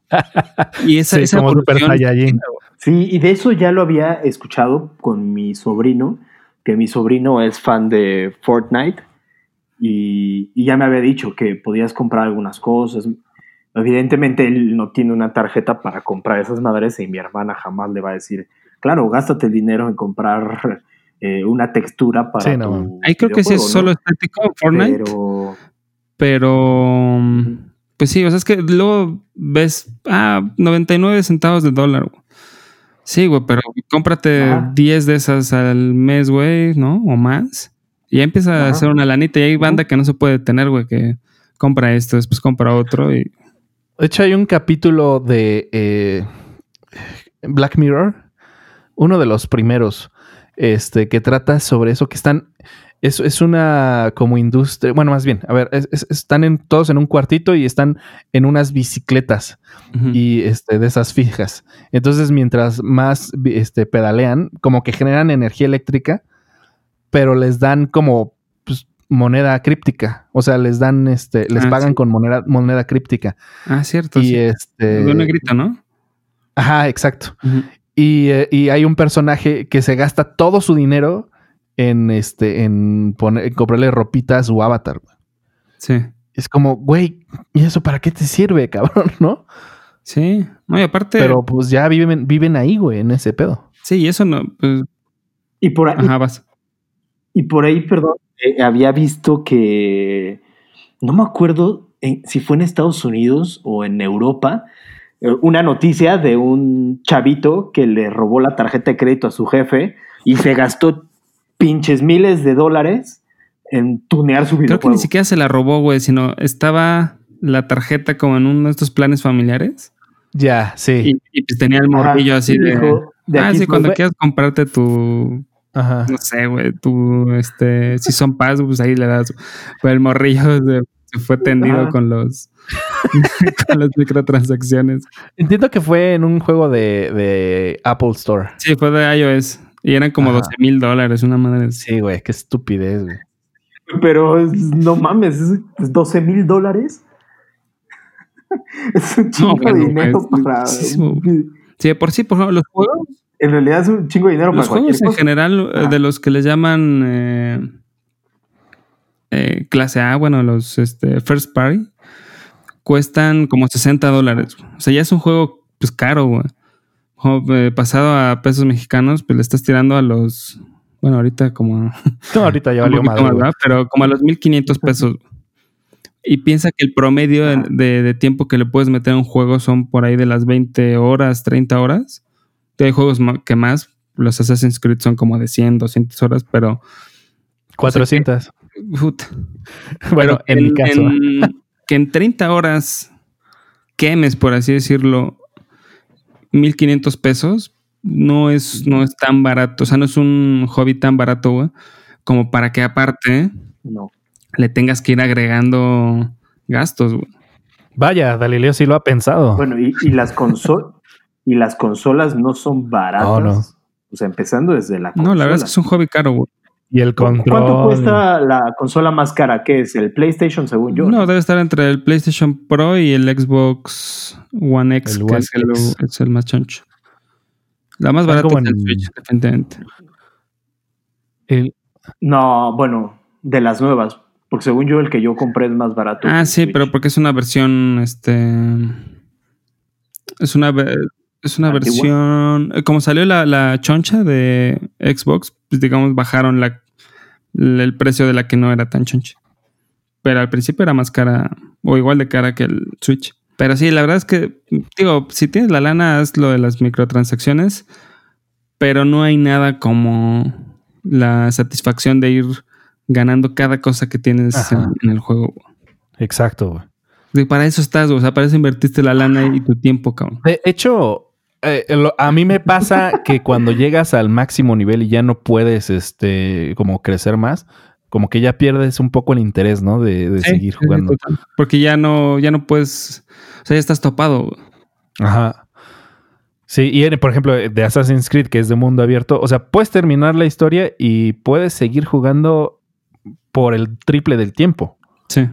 y esa, sí, esa como super saiyajin. Sí, y de eso ya lo había escuchado con mi sobrino, que mi sobrino es fan de Fortnite y, ya me había dicho que podías comprar algunas cosas. Evidentemente él no tiene una tarjeta para comprar esas madres y mi hermana jamás le va a decir, claro, gástate el dinero en comprar eh, una textura para... Sí, no. Ahí creo que sí es solo estético Fortnite. Pero... Pero... Pues sí, o sea, es que luego ves, ah, 99 centavos de dólar. Sí, güey, pero cómprate 10 de esas al mes, güey, ¿no? O más. Y ya empieza a hacer una lanita. Y hay banda que no se puede tener, güey, que compra esto, después compra otro. Y... De hecho, hay un capítulo de eh, Black Mirror, uno de los primeros, este, que trata sobre eso, que están es, es, una como industria, bueno, más bien, a ver, están en, todos en un cuartito y están en unas bicicletas y este, de esas fijas. Entonces, mientras más este, pedalean, como que generan energía eléctrica, pero les dan como moneda críptica. O sea, les dan, este, les ah, pagan con moneda, moneda críptica. Ah, cierto. Y este. De negrito, ¿no? Ajá, exacto. Y, eh, y hay un personaje que se gasta todo su dinero en este, en poner, en comprarle ropita a su avatar. güey. Sí. Es como, güey, ¿y eso para qué te sirve, cabrón? ¿No? Sí. No, y aparte. Pero pues ya viven, viven ahí, güey, en ese pedo. Sí, y eso no. Pues, Y por ahí, ajá, vas. y por ahí perdón, eh, había visto que. No me acuerdo en- si fue en Estados Unidos o en Europa. eh, Una noticia de un chavito que le robó la tarjeta de crédito a su jefe y se gastó pinches miles de dólares en tunear su Creo que videojuego. ni siquiera se la robó, güey, sino estaba la tarjeta como en uno de estos planes familiares. Ya, sí. Y, y, pues tenía el morrillo así de. dijo, de ah, aquí sí, cuando fue- quieras comprarte tu. Ajá. No sé, güey, tu. Este. Si son paz, pues ahí le das. Pero el morrillo se, se fue tendido Ajá. con los. con las microtransacciones. Entiendo que fue en un juego de, de Apple Store. Sí, fue de iOS. Y eran como Ajá. 12 mil dólares, una madre. Sí, güey, qué estupidez, güey. Pero no mames, es es 12 mil dólares. es un chingo bueno, de dinero es para. Sí, de por sí, por ejemplo, los juegos. En realidad es un chingo de dinero Los para juegos cualquier en cosa. general, eh, de los que le llaman eh, eh, clase A, bueno, los este, first party, cuestan como 60 dólares. O sea, ya es un juego pues caro, güey. Eh, pasado a pesos mexicanos, pues le estás tirando a los. Bueno, ahorita como. No, ahorita ya valió más. ¿verdad? Pero como a los 1500 pesos. Y piensa que el promedio de, Ajá. de- de tiempo que le puedes meter a un juego son por ahí de las 20 horas, 30 horas. Hay juegos que más, los Assassin's Creed son como de 100, 200 horas, pero 400. puta, Bueno, pero en, mi caso. en- que en 30 horas quemes, por así decirlo, 1500 pesos, no es, no es tan barato. O sea, no es un hobby tan barato, güey, como para que aparte No. le tengas que ir agregando gastos, güey. Vaya, Galileo sí lo ha pensado. Bueno, y, y las consolas y las consolas no son baratas. No, no. O sea, empezando desde la consola. No, la verdad es que es un hobby caro, güey. y el control. ¿Cuánto cuesta la consola más cara? ¿Qué es? ¿El PlayStation, según yo? No, debe estar entre el PlayStation Pro y el Xbox One X, El que One es, el, X. es el más choncho. La más barata es el Switch, definitivamente. El- No, bueno, de las nuevas. Porque según yo, el que yo compré es más barato. Ah, sí, Switch. pero porque es una versión, este... Es una, es una Antigua. versión... eh, Como salió la, la choncha de Xbox, pues digamos bajaron la, el precio de la que no era tan choncha. Pero al principio era más cara, o igual de cara que el Switch. Pero sí, la verdad es que, digo, si tienes la lana, haz lo de las microtransacciones, pero no hay nada como la satisfacción de ir ganando cada cosa que tienes en, en el juego. Exacto, güey. Para eso estás, o sea, para eso invertiste la lana y tu tiempo, cabrón. De hecho, eh, lo- a mí me pasa que cuando llegas al máximo nivel y ya no puedes, este, como crecer más, como que ya pierdes un poco el interés, ¿no? De, de Sí, seguir jugando. Porque ya no, ya no puedes, o sea, ya estás topado. Ajá. Sí, y en- por ejemplo, de Assassin's Creed, que es de mundo abierto, o sea, puedes terminar la historia y puedes seguir jugando por el triple del tiempo. Sí.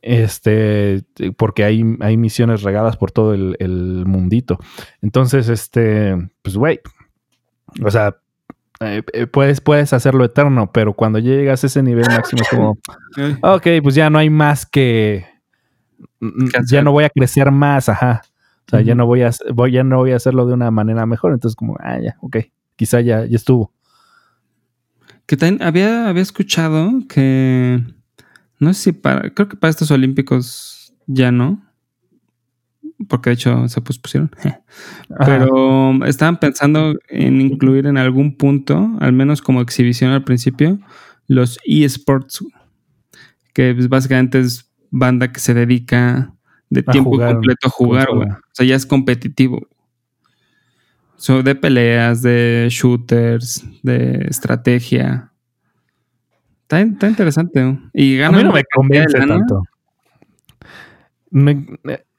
Este, porque hay, hay misiones regadas por todo el, el mundito. Entonces, este, pues, güey, o sea, eh, eh, puedes, puedes hacerlo eterno, pero cuando llegas a ese nivel máximo es como, ok, pues ya no hay más que, ya no voy a crecer más, ajá. O sea, ya no voy a, voy, ya no voy a hacerlo de una manera mejor. Entonces, como, ah, ya, ok, quizá ya, ya estuvo. Que también había, había escuchado que, no sé si para, creo que para estos olímpicos ya no, porque de hecho se pospusieron. Ajá. Pero estaban pensando en incluir en algún punto, al menos como exhibición al principio, los eSports, que básicamente es banda que se dedica de A tiempo jugar completo a jugar, güey. O sea, ya es competitivo. So, de peleas, de shooters, de estrategia. Está, está interesante. ¿no? Y A mí no me convence tanto. Me-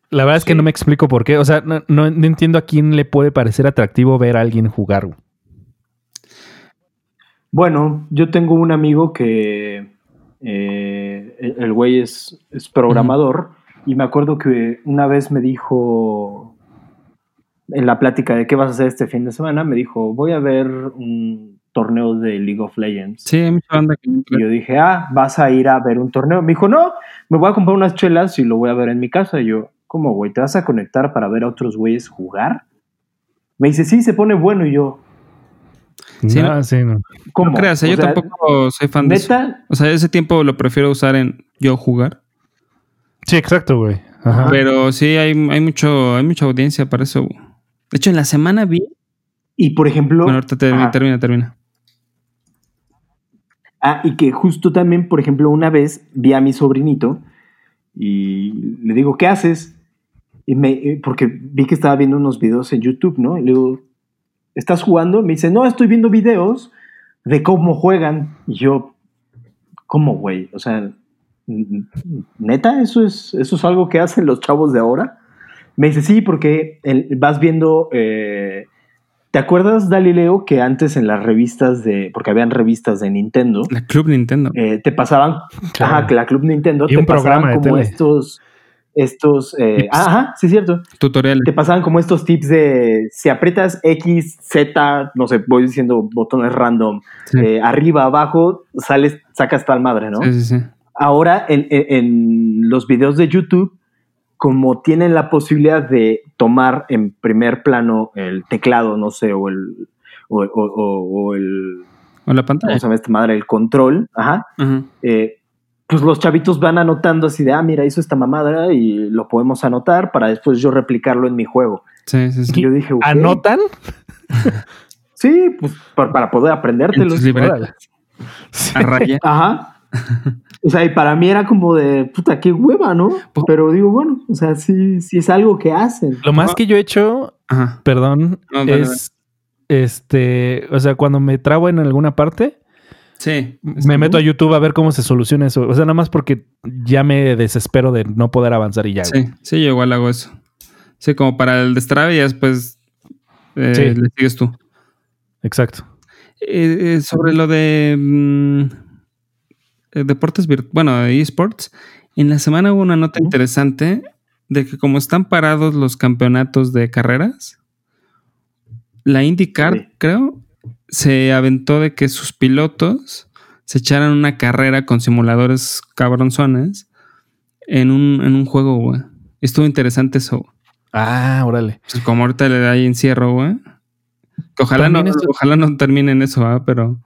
la verdad es que Sí. no me explico por qué. O sea, no, no- no entiendo a quién le puede parecer atractivo ver a alguien jugar. Bueno, yo tengo un amigo que eh, el el güey es, es programador y me acuerdo que una vez me dijo, en la plática de qué vas a hacer este fin de semana, me dijo, voy a ver un torneo de League of Legends. Sí, hay mucha banda que... Y yo dije, ah, vas a ir a ver un torneo. Me dijo, no, me voy a comprar unas chelas y lo voy a ver en mi casa. Y yo, ¿cómo, güey? ¿Te vas a conectar para ver a otros güeyes jugar? Me dice, sí, se pone bueno. Y yo, Sí, no, no. sí, no. ¿cómo? No creas. O yo sea, tampoco soy fan de eso. O sea, ese tiempo lo prefiero usar en yo jugar. Sí, exacto, güey. Ajá. Pero sí, hay, hay, mucho, hay mucha audiencia para eso. güey. De hecho, en la semana vi... y por ejemplo. Bueno, ahorita termina, termina, termina. Ah, y que justo también, por ejemplo, una vez vi a mi sobrinito y le digo, ¿qué haces? Y me, eh, porque vi que estaba viendo unos videos en YouTube, ¿no? Y le digo, ¿estás jugando? Me dice, no, estoy viendo videos de cómo juegan. Y yo, ¿cómo, güey? O sea, neta, eso es, eso es algo que hacen los chavos de ahora. Me dice, sí, porque vas viendo. eh, ¿Te acuerdas, Galileo, que antes en las revistas de. Porque habían revistas de Nintendo, La Club Nintendo. eh, te pasaban. Claro. Ajá, que la Club Nintendo Y te un programa pasaban de como tele. estos. Estos. eh, Tips. ajá, sí, es cierto. Tutoriales. Te pasaban como estos tips de. Si aprietas X, Z, no sé, voy diciendo botones random, Sí. eh, arriba, abajo, sales, sacas tal madre, ¿no? Sí, sí, sí. ahora en, en- en los videos de YouTube, como tienen la posibilidad de tomar en primer plano el teclado, no sé, o el. O, o- o- o el. O la ¿Cómo pantalla. se llama esta madre? El control. Ajá. Eh, pues los chavitos van anotando así de, ah, mira, hizo esta mamada y lo podemos anotar para después yo replicarlo en mi juego. Sí, sí, Y sí. yo dije, ¿Anotan? Sí, pues para, para poder aprendértelo. A raya. Ajá. O sea, y para mí era como de, puta, qué hueva, ¿no? Po- Pero digo, bueno, o sea, sí, sí es algo que hacen. Lo más que yo he hecho, Ajá. perdón, No, es este, o sea, cuando me trabo en alguna parte, Sí. me meto a YouTube a ver cómo se soluciona eso. O sea, nada más porque ya me desespero de no poder avanzar y ya. güey. Sí, sí, yo igual hago eso. Sí, como para el destrave y después eh, Sí. le sigues tú. Exacto. Eh, eh, sobre lo de mm, eh, deportes bueno, de esports, en la semana hubo una nota interesante de que como están parados los campeonatos de carreras, la IndyCar, Sí. creo, se aventó de que sus pilotos se echaran una carrera con simuladores cabronzones en un, en un juego, güey. Estuvo interesante eso. Ah, órale. Pues como ahorita le da ahí encierro, güey. Ojalá no, esto- ojalá no termine en eso, ¿ah? pero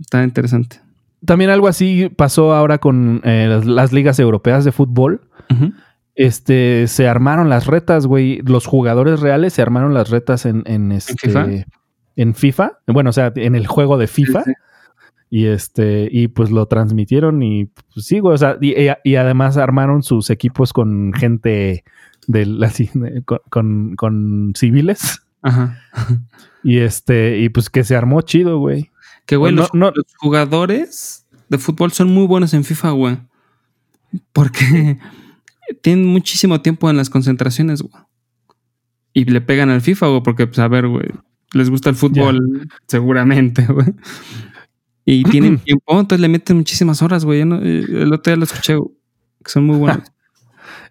está interesante. También algo así pasó ahora con eh, las, las ligas europeas de fútbol. Este, se armaron las retas, güey. Los jugadores reales se armaron las retas en, en este. FIFA? en FIFA. Bueno, o sea, en el juego de FIFA. Sí, sí. Y este, y pues lo transmitieron y pues, sí, güey. O sea, y, y además armaron sus equipos con gente del así, de- con, con, con civiles. Ajá. Y este, y pues que se armó chido, güey. Que güey, No, los, no. los jugadores de fútbol son muy buenos en FIFA, güey. Porque tienen muchísimo tiempo en las concentraciones, güey. Y le pegan al FIFA, güey, porque, pues, a ver, güey, les gusta el fútbol, seguramente, güey. Y tienen tiempo, entonces le meten muchísimas horas, güey. No- eh, el otro día lo escuché, güey, que son muy buenos.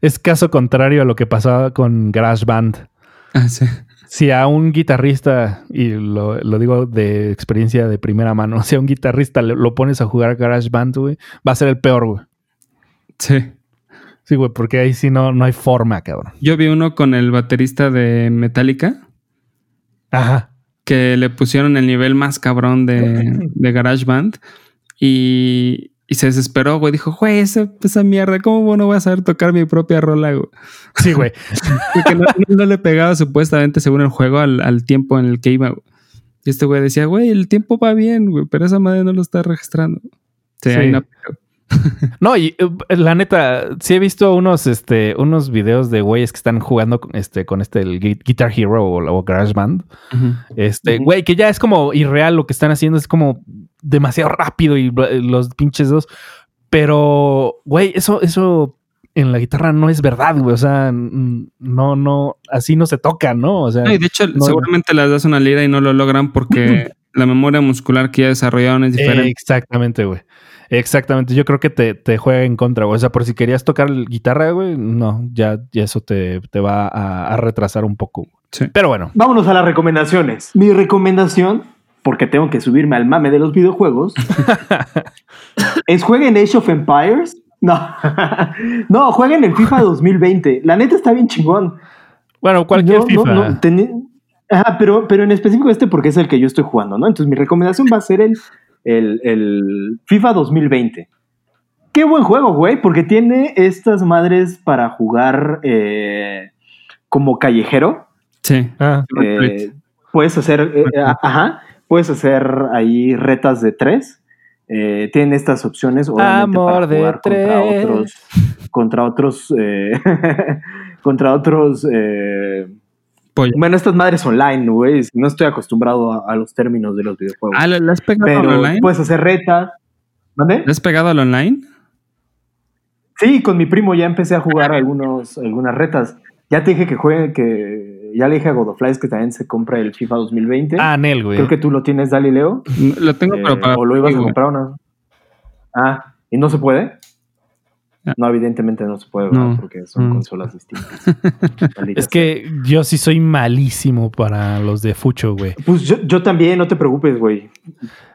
Es caso contrario a lo que pasaba con GarageBand. ah, sí. Si a un guitarrista, y lo, lo digo de experiencia de primera mano, si a un guitarrista le- lo pones a jugar GarageBand, güey, va a ser el peor, güey. Sí. Sí, güey, porque ahí sí no, no hay forma, cabrón. Yo vi uno con el baterista de Metallica. Ajá. que le pusieron el nivel más cabrón de, de GarageBand y, y se desesperó, güey. Dijo, güey, esa, esa mierda, ¿cómo no voy a saber tocar mi propia rola, güey? Sí, güey. Porque no, no- no le pegaba supuestamente, según el juego, al, al tiempo en el que iba, güey. Y este güey decía, güey, el tiempo va bien, güey, pero esa madre no lo está registrando. Sí, Sí. ahí no. No, y eh, la neta, sí he visto unos, este, unos videos de güeyes que están jugando con este, con este, el Gui- Guitar Hero o, o GarageBand. Ujú. Este, güey, que ya es como irreal lo que están haciendo, es como demasiado rápido y bla- los pinches dos. Pero, güey, eso, eso en la guitarra no es verdad, güey. O sea, no, no, así no se toca, ¿no? O sea, No, y de hecho, no- seguramente les das una lira y no lo logran porque la memoria muscular que ya desarrollaron es diferente. exactamente, güey. Exactamente. Yo creo que te, te juega en contra, güey. O sea, por si querías tocar guitarra, güey, no, ya, ya eso te, te va a, a retrasar un poco. Sí. Pero bueno, Vámonos a las recomendaciones. Mi recomendación, porque tengo que subirme al mame de los videojuegos, es jueguen Age of Empires. No, no, jueguen el FIFA 2020. La neta está bien chingón. bueno, cualquier No, FIFA. no, no, teni- Ajá, pero, pero en específico este porque es el que yo estoy jugando, ¿no? Entonces mi recomendación va a ser el, el, el FIFA 2020. Qué buen juego, güey, porque tiene estas madres para jugar eh, como callejero. Sí. Ah, Eh, puedes hacer, eh, a- ajá, puedes hacer ahí retas de tres. Eh, tienen estas opciones, obviamente, Amor para de jugar contra tres. otros, contra otros, eh, contra otros. eh, Pollo. bueno, estas madres online, güey. No estoy acostumbrado a, a los términos de los videojuegos. Ah, ¿le has pegado al pero online? puedes hacer retas. ¿Mande? ¿Le has pegado al online? Sí, con mi primo ya empecé a jugar algunos, algunas retas. Ya te dije que juegue, que ya le dije a Godoflies que también se compre el FIFA 2020. ah, Nel, güey. Creo que tú lo tienes, Dali Leo. Lo tengo, Eh, pero para. o lo ibas a comprar o no. Ah, ¿y no se puede? Ah. No, evidentemente no se puede. No. porque son Mm. consolas distintas. Es que yo sí soy malísimo para los de Fucho, güey. Pues yo, yo también, no te preocupes, güey.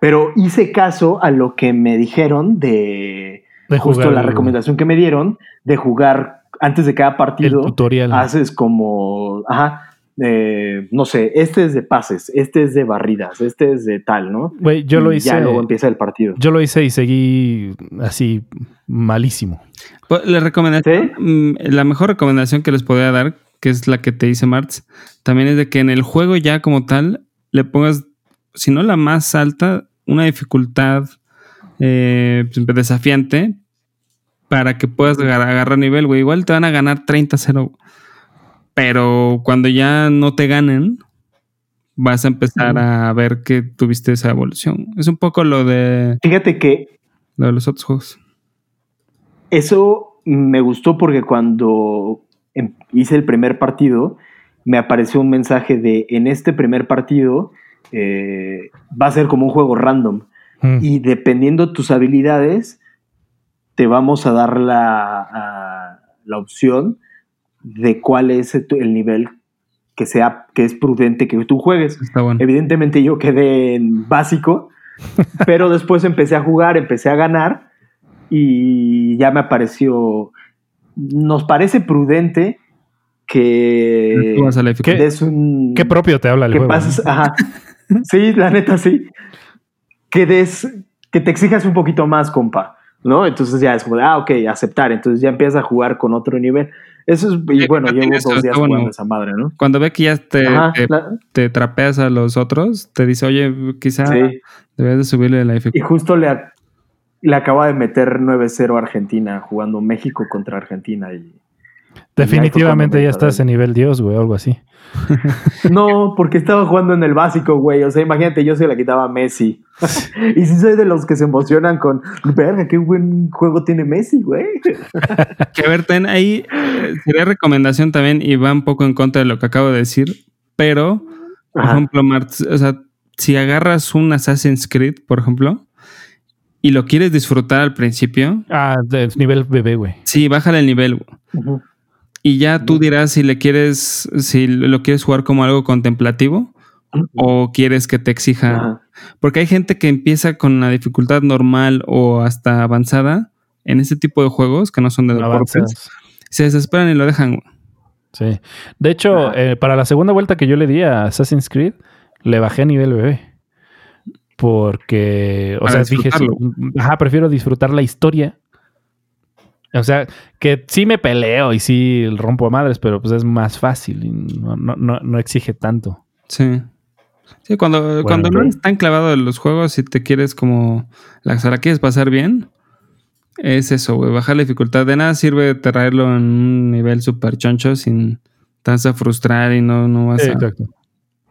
Pero hice caso a lo que me dijeron de, De justo jugar la el- recomendación que me dieron de jugar antes de cada El partido. tutorial. Haces como, ajá, eh, no sé, este es de pases, este es de barridas, este es de tal, ¿no? Güey, yo lo Y hice. Ya luego empieza el partido. Yo lo hice y seguí así malísimo. Pues, Les recomendaría. ¿Sí? mm, La mejor recomendación que les podría dar, que es la que te dice Marx, también es de que en el juego ya como tal le pongas, si no la más alta, una dificultad eh, desafiante para que puedas agar- agarrar nivel, güey. Igual te van a ganar 30-0. Pero cuando ya no te ganen, vas a empezar a ver que tuviste esa evolución. Es un poco lo de, Fíjate que lo de los otros juegos. Eso me gustó porque cuando em- hice el primer partido, me apareció un mensaje de en este primer partido eh, va a ser como un juego random Mm. y dependiendo tus habilidades te vamos a dar la, a- la opción de cuál es el, el nivel que sea que es prudente que tú juegues. Está bueno. Evidentemente yo quedé en básico, pero después empecé a jugar, empecé a ganar y ya me pareció, nos parece prudente que des un... Qué propio te habla el que juego. pases, ajá. Sí, la neta sí. Que des, que te exijas un poquito más, compa, ¿no? Entonces ya es como, ah, ok, aceptar. Entonces ya empiezas a jugar con otro nivel. Eso es, y bueno, llevo dos días está bueno. jugando esa madre, ¿no? Cuando ve que ya te, Ajá, te, la- te trapeas a los otros, te dice, oye, quizá sí. debes de subirle la Y dificultad. justo le, a- le acaba de meter 9-0 a Argentina, jugando México contra Argentina. Y, Definitivamente ya estás en nivel Dios, güey, o algo así. No, porque estaba jugando en el básico, güey. O sea, imagínate, yo se la quitaba a Messi. y sí soy de los que se emocionan con, verga, qué buen juego tiene Messi, güey. Que a ver, ten ahí, eh, sería recomendación también y va un poco en contra de lo que acabo de decir, pero, por Ajá. ejemplo, Martz, o sea, si agarras un Assassin's Creed, por ejemplo, y lo quieres disfrutar al principio, Ah, de nivel bebé, güey. sí, bájale el nivel. güey. Y ya tú dirás si le quieres, si lo quieres jugar como algo contemplativo o quieres que te exija. Porque hay gente que empieza con la dificultad normal o hasta avanzada en este tipo de juegos que no son de deportes. Avanzas. Se desesperan y lo dejan. Sí. De hecho, eh, para la segunda vuelta que yo le di a Assassin's Creed, le bajé a nivel bebé. Porque, o Para sea, dije, ajá, prefiero disfrutar la historia. O sea, que sí me peleo y sí rompo a madres, pero pues es más fácil y no, no, no, no exige tanto. Sí. Sí, cuando, cuando no ok. eres tan clavado en los juegos y te quieres como la, o sea, la quieres pasar bien, es eso, güey. Bajar la dificultad. De nada sirve traerlo en un nivel súper choncho sin te vas a frustrar y no, no vas a. exacto.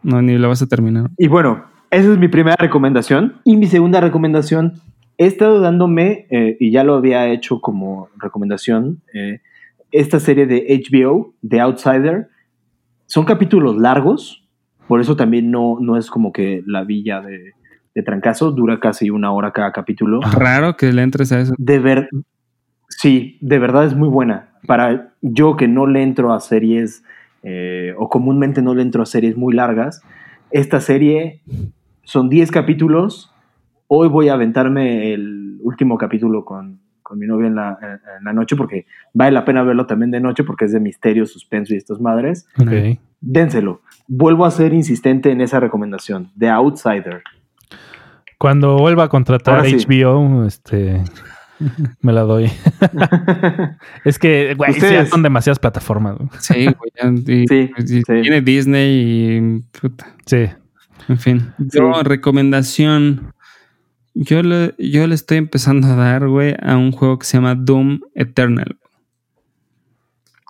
No, ni lo vas a terminar. Y bueno, esa es mi primera recomendación. Y mi segunda recomendación, he estado dándome, eh, y ya lo había hecho como recomendación, eh, esta serie de HBO, The Outsider. Son capítulos largos, por eso también no, no es como que la villa de, de trancazo, dura casi una hora cada capítulo. Raro que le entres a eso. De ver, sí, de verdad es muy buena. Para yo que no le entro a series eh, o comúnmente no le entro a series muy largas. Esta serie son 10 capítulos. Hoy voy a aventarme el último capítulo con, con mi novia en la, en la, noche porque vale la pena verlo también de noche porque es de misterio, suspenso y estas madres. Ok. Dénselo. Vuelvo a ser insistente en esa recomendación. The Outsider. Cuando vuelva a contratar sí. HBO, este, me la doy. es que, güey, sí, ya son demasiadas plataformas. Sí, güey. y- Sí, y sí. Tiene Disney y. puta, Sí. en fin. Yo, Sí. recomendación. Yo le, yo le estoy empezando a dar, güey, a un juego que se llama Doom Eternal.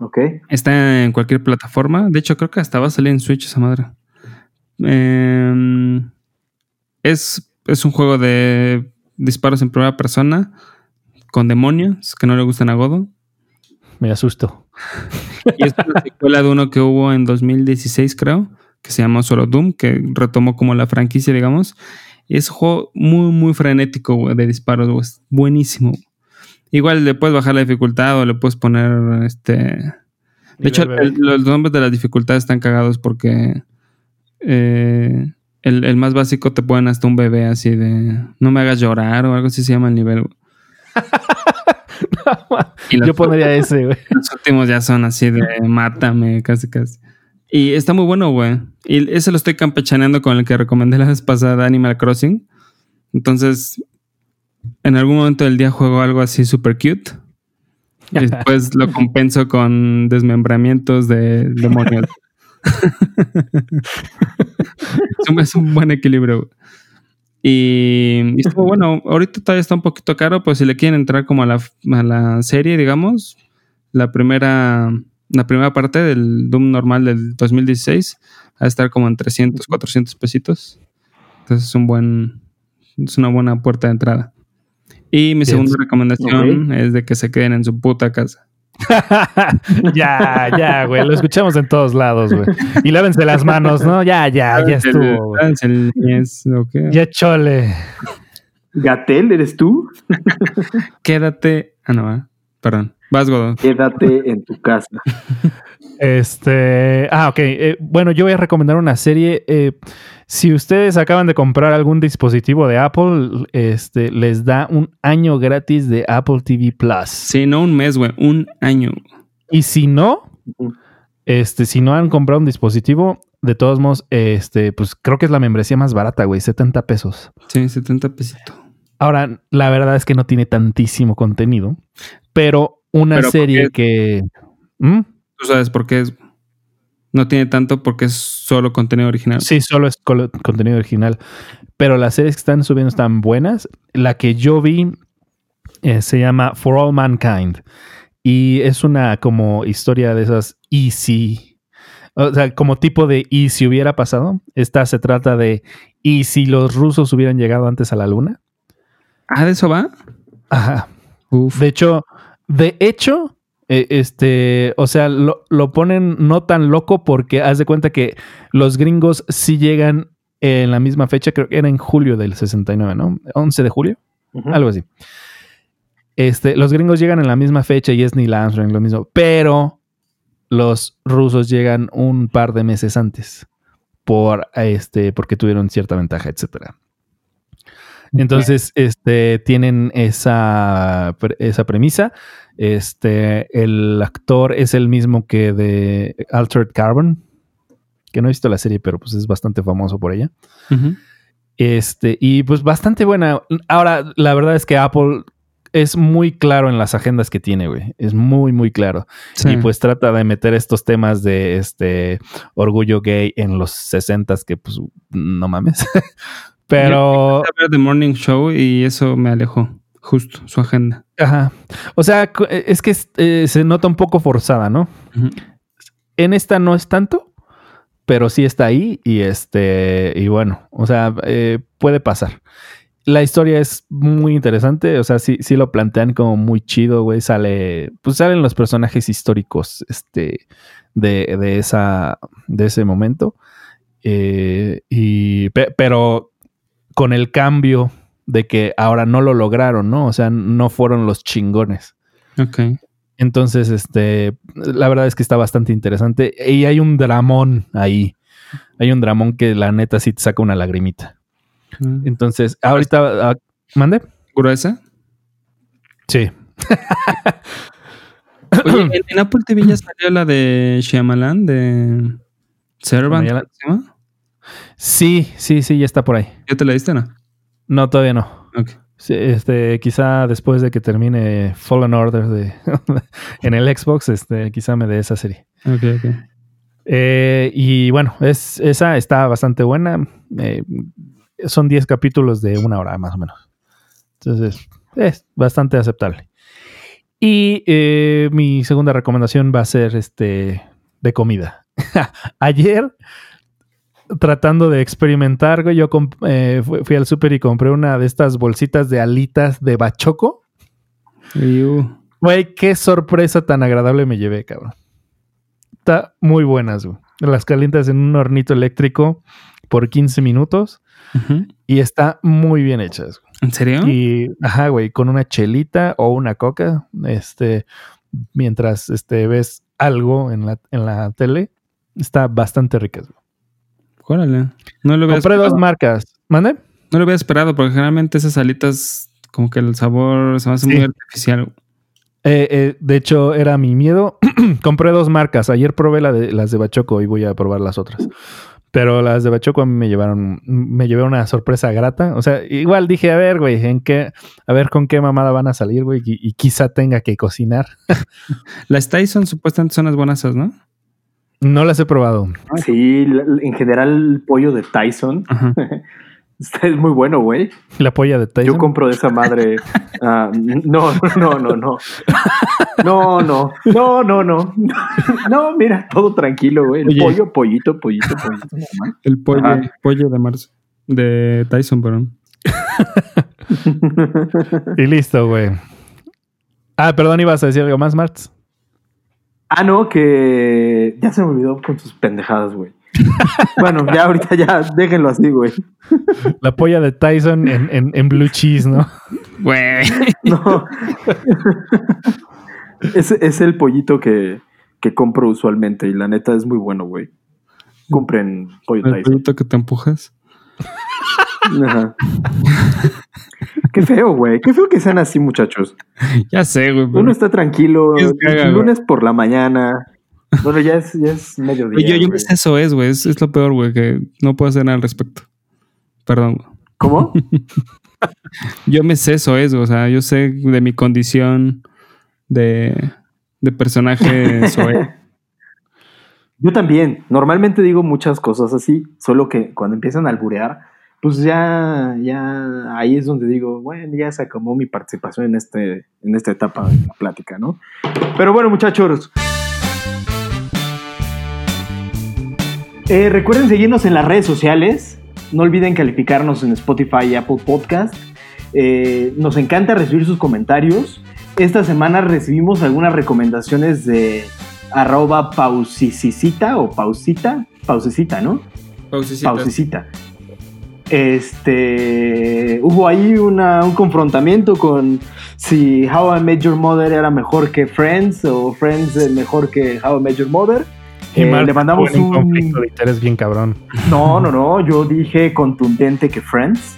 ok. Está en cualquier plataforma. De hecho, creo que hasta va a salir en Switch esa madre. Em, es, es un juego de disparos en primera persona con demonios que no le gustan a Godo. Me asusto. Y es una secuela de uno que hubo en 2016, creo, que se llama solo Doom, que retomó como la franquicia, digamos. Y es un juego muy, muy frenético güey, de disparos, güey. Es buenísimo. Igual le puedes bajar la dificultad o le puedes poner este. De hecho, el- los nombres de las dificultades están cagados porque eh, el, el más básico te ponen hasta un bebé así de no me hagas llorar o algo así se llama el nivel. güey. Yo pondría ese, güey. los últimos ya son así de mátame, casi casi. Y está muy bueno, güey. Y ese lo estoy campechaneando con el que recomendé la vez pasada, Animal Crossing. Entonces, en algún momento del día juego algo así super cute. Y después lo compenso con desmembramientos de demonios. es, un, buen equilibrio. y estuvo bueno. Ahorita todavía está un poquito caro, pues si le quieren entrar como a la, a la serie, digamos, la primera, la primera parte del Doom normal del 2016 va a estar como en 300, 400 pesitos. Entonces es un buen, es una buena puerta de entrada. Y mi segunda recomendación es de que se queden en su puta casa. ya, ya, güey. Lo escuchamos en todos lados, güey. Y lávense las manos, ¿no? Ya, ya, ya estuvo, el yes, ¿o qué? Ya chole. Gatel, ¿eres tú? Quédate. Ah, no, ¿eh? perdón. Vas, Godón. Quédate en tu casa. Este. Ah, ok. Eh, bueno, yo voy a recomendar una serie. eh, si ustedes acaban de comprar algún dispositivo de Apple, este, les da un año gratis de Apple TV Plus. Sí, no un mes, güey, un año. Y si no, este, si no han comprado un dispositivo, de todos modos, este, pues creo que es la membresía más barata, güey, 70 pesos. Sí, 70 pesitos. Ahora, la verdad es que no tiene tantísimo contenido, pero una Pero ¿por serie que. ¿Mm? Tú sabes por qué es. No tiene tanto porque es solo contenido original. Sí, solo es contenido original. Pero las series que están subiendo están buenas. La que yo vi eh, se llama For All Mankind. Y es una como historia de esas easy. O sea, como tipo de y si hubiera pasado. Esta se trata de y si los rusos hubieran llegado antes a la luna. Ah, ¿de eso va? Ajá. Uf. De hecho, de hecho, eh, este, o sea, lo, lo ponen no tan loco porque haz de cuenta que los gringos sí llegan en la misma fecha, creo que era en julio del 69, ¿no? 11 de julio, algo así. Este, los gringos llegan en la misma fecha y es Neil Armstrong lo mismo, pero los rusos llegan un par de meses antes por este, porque tuvieron cierta ventaja, etcétera. Entonces, este, tienen esa, esa premisa. Este, el actor es el mismo que de Altered Carbon, que no he visto la serie, pero pues es bastante famoso por ella. Este, y pues bastante buena. Ahora, la verdad es que Apple es muy claro en las agendas que tiene, güey. Es muy, muy claro. Sí. Y pues trata de meter estos temas de este orgullo gay en los 60 que pues no mames. Pero, a ver The Morning Show y eso me alejó. Justo, su agenda. ajá. O sea, co- es que eh, se nota un poco forzada, ¿no? En esta no es tanto, pero sí está ahí y este, y bueno, o sea, eh, puede pasar. La historia es muy interesante, o sea, sí, sí lo plantean como muy chido, güey. Sale, pues salen los personajes históricos, este, de, de esa, de ese momento. Eh, y, pe- pero con el cambio de que ahora no lo lograron, ¿no? O sea, no fueron los chingones. Ok. Entonces, este, la verdad es que está bastante interesante. Y hay un dramón ahí. Hay un dramón que la neta sí te saca una lagrimita. Mm. Entonces, ahorita, ah, ¿mande? ¿Gruesa? Sí. Oye, en, Apple TV ya salió la de Shyamalan, de Servant. Shyamalan. ¿cómo se llama? Sí, sí, sí, ya está por ahí. ¿Ya te la diste o no? No, todavía no. Sí, este, quizá después de que termine Fallen Order de, en el Xbox, este, quizá me dé esa serie. Eh, y bueno, es, esa está bastante buena. Eh, son 10 capítulos de una hora más o menos. Entonces, es bastante aceptable. Y eh, mi segunda recomendación va a ser este de comida. Ayer, tratando de experimentar, güey, yo eh, fui, fui al súper y compré una de estas bolsitas de alitas de bachoco. Iu. Güey, qué sorpresa tan agradable me llevé, cabrón. Está muy buenas, güey. Las calientas en un hornito eléctrico por 15 minutos y está muy bien hechas. güey. ¿En serio? Y, ajá, güey, con una chelita o una coca, este, mientras este, ves algo en la, en la tele, está bastante ricas. güey. Órale. No lo Compré dos esperado. marcas. ¿Mande? No lo hubiera esperado porque generalmente esas alitas, como que el sabor se me hace Sí. muy artificial. Eh, eh, de hecho, era mi miedo. Compré dos marcas. Ayer probé la de, las de Bachoco y voy a probar las otras. Pero las de Bachoco a mí me llevaron, me llevé una sorpresa grata. O sea, igual dije, a ver, güey, en qué, a ver con qué mamada van a salir, güey, y, y quizá tenga que cocinar. Las Tyson supuestamente son las buenas, ¿no? No las he probado. Sí, la- en general el pollo de Tyson Ajá. es muy bueno, güey. La polla de Tyson. Yo compro de esa madre. ah, no, no, no, no. No, no, no, no, no. No, mira, todo tranquilo, güey. El Oye. pollo, pollito, pollito, pollito. El pollo, Ajá. pollo de marzo. De Tyson, perdón. Y listo, güey. Ah, perdón, ibas a decir algo más, Martz. Ah, no, que ya se me olvidó con sus pendejadas, güey. Bueno, ya ahorita ya déjenlo así, güey. La polla de Tyson en, en, en blue cheese, ¿no? Güey. No. es, es el pollito que, que compro usualmente y la neta es muy bueno, güey. Compren pollo El Tyson. pollito que te empujas. Ajá. Qué feo, güey. Qué feo que sean así, muchachos. Ya sé, güey. Uno está tranquilo, Es caga, güey. lunes por la mañana. Bueno, ya es, ya es mediodía. Yo, yo me sé eso es, güey. Es, es lo peor, güey, que no puedo hacer nada al respecto. Perdón. ¿Cómo? Yo me sé eso es, o sea, yo sé de mi condición de, de personaje. Yo también. Normalmente digo muchas cosas así, solo que cuando empiezan a alburear, pues ya, ya ahí es donde digo, bueno, ya se acabó mi participación en, este, en esta etapa de la plática, ¿no? Pero bueno, muchachos. Eh, recuerden seguirnos en las redes sociales. No olviden calificarnos en Spotify y Apple Podcast. Eh, nos encanta recibir sus comentarios. Esta semana recibimos algunas recomendaciones de arroba pausicita o pausita. Pausicita, ¿no? Pausicita. Este. Hubo ahí una- un confrontamiento con si How I Met Your Mother era mejor que Friends o Friends es mejor que How I Met Your Mother. Y Eh, le mandamos un. conflicto de interés bien cabrón. No, no, no. Yo dije contundente que Friends.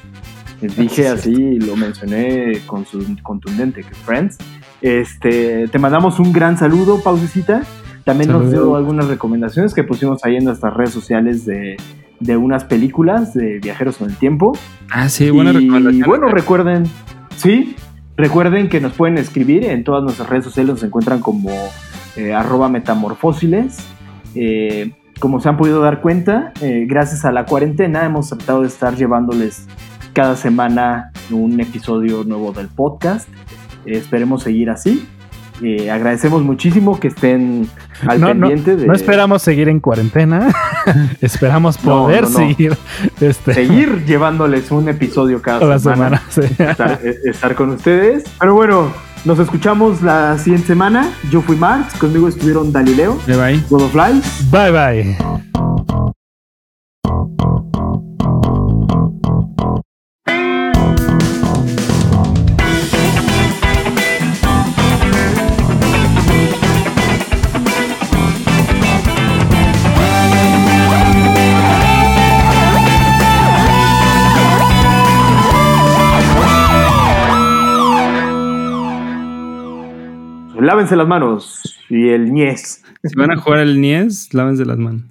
Les dije así, lo mencioné con su contundente que Friends. Este, te mandamos un gran saludo, pausecita. También nos dio algunas recomendaciones que pusimos ahí en nuestras redes sociales de, de unas películas de viajeros en el tiempo. Ah, sí, buena y recomendación. bueno, recuerden, sí, recuerden que nos pueden escribir en todas nuestras redes sociales, nos encuentran como eh, arroba metamorfósiles. Eh, como se han podido dar cuenta, eh, gracias a la cuarentena hemos tratado de estar llevándoles cada semana un episodio nuevo del podcast. Eh, esperemos seguir así. Eh, agradecemos muchísimo que estén al No, no, pendiente de No esperamos seguir en cuarentena. esperamos No, poder no, no. seguir este, seguir llevándoles un episodio cada la semana. semana. sí. estar, eh, estar con ustedes. Pero bueno, nos escuchamos la siguiente semana. Yo fui Marx, conmigo estuvieron Dalileo, Bye, bye. God of Lies. Bye bye. Lávense las manos y el ñez. Si van a jugar el Nies, lávense las manos.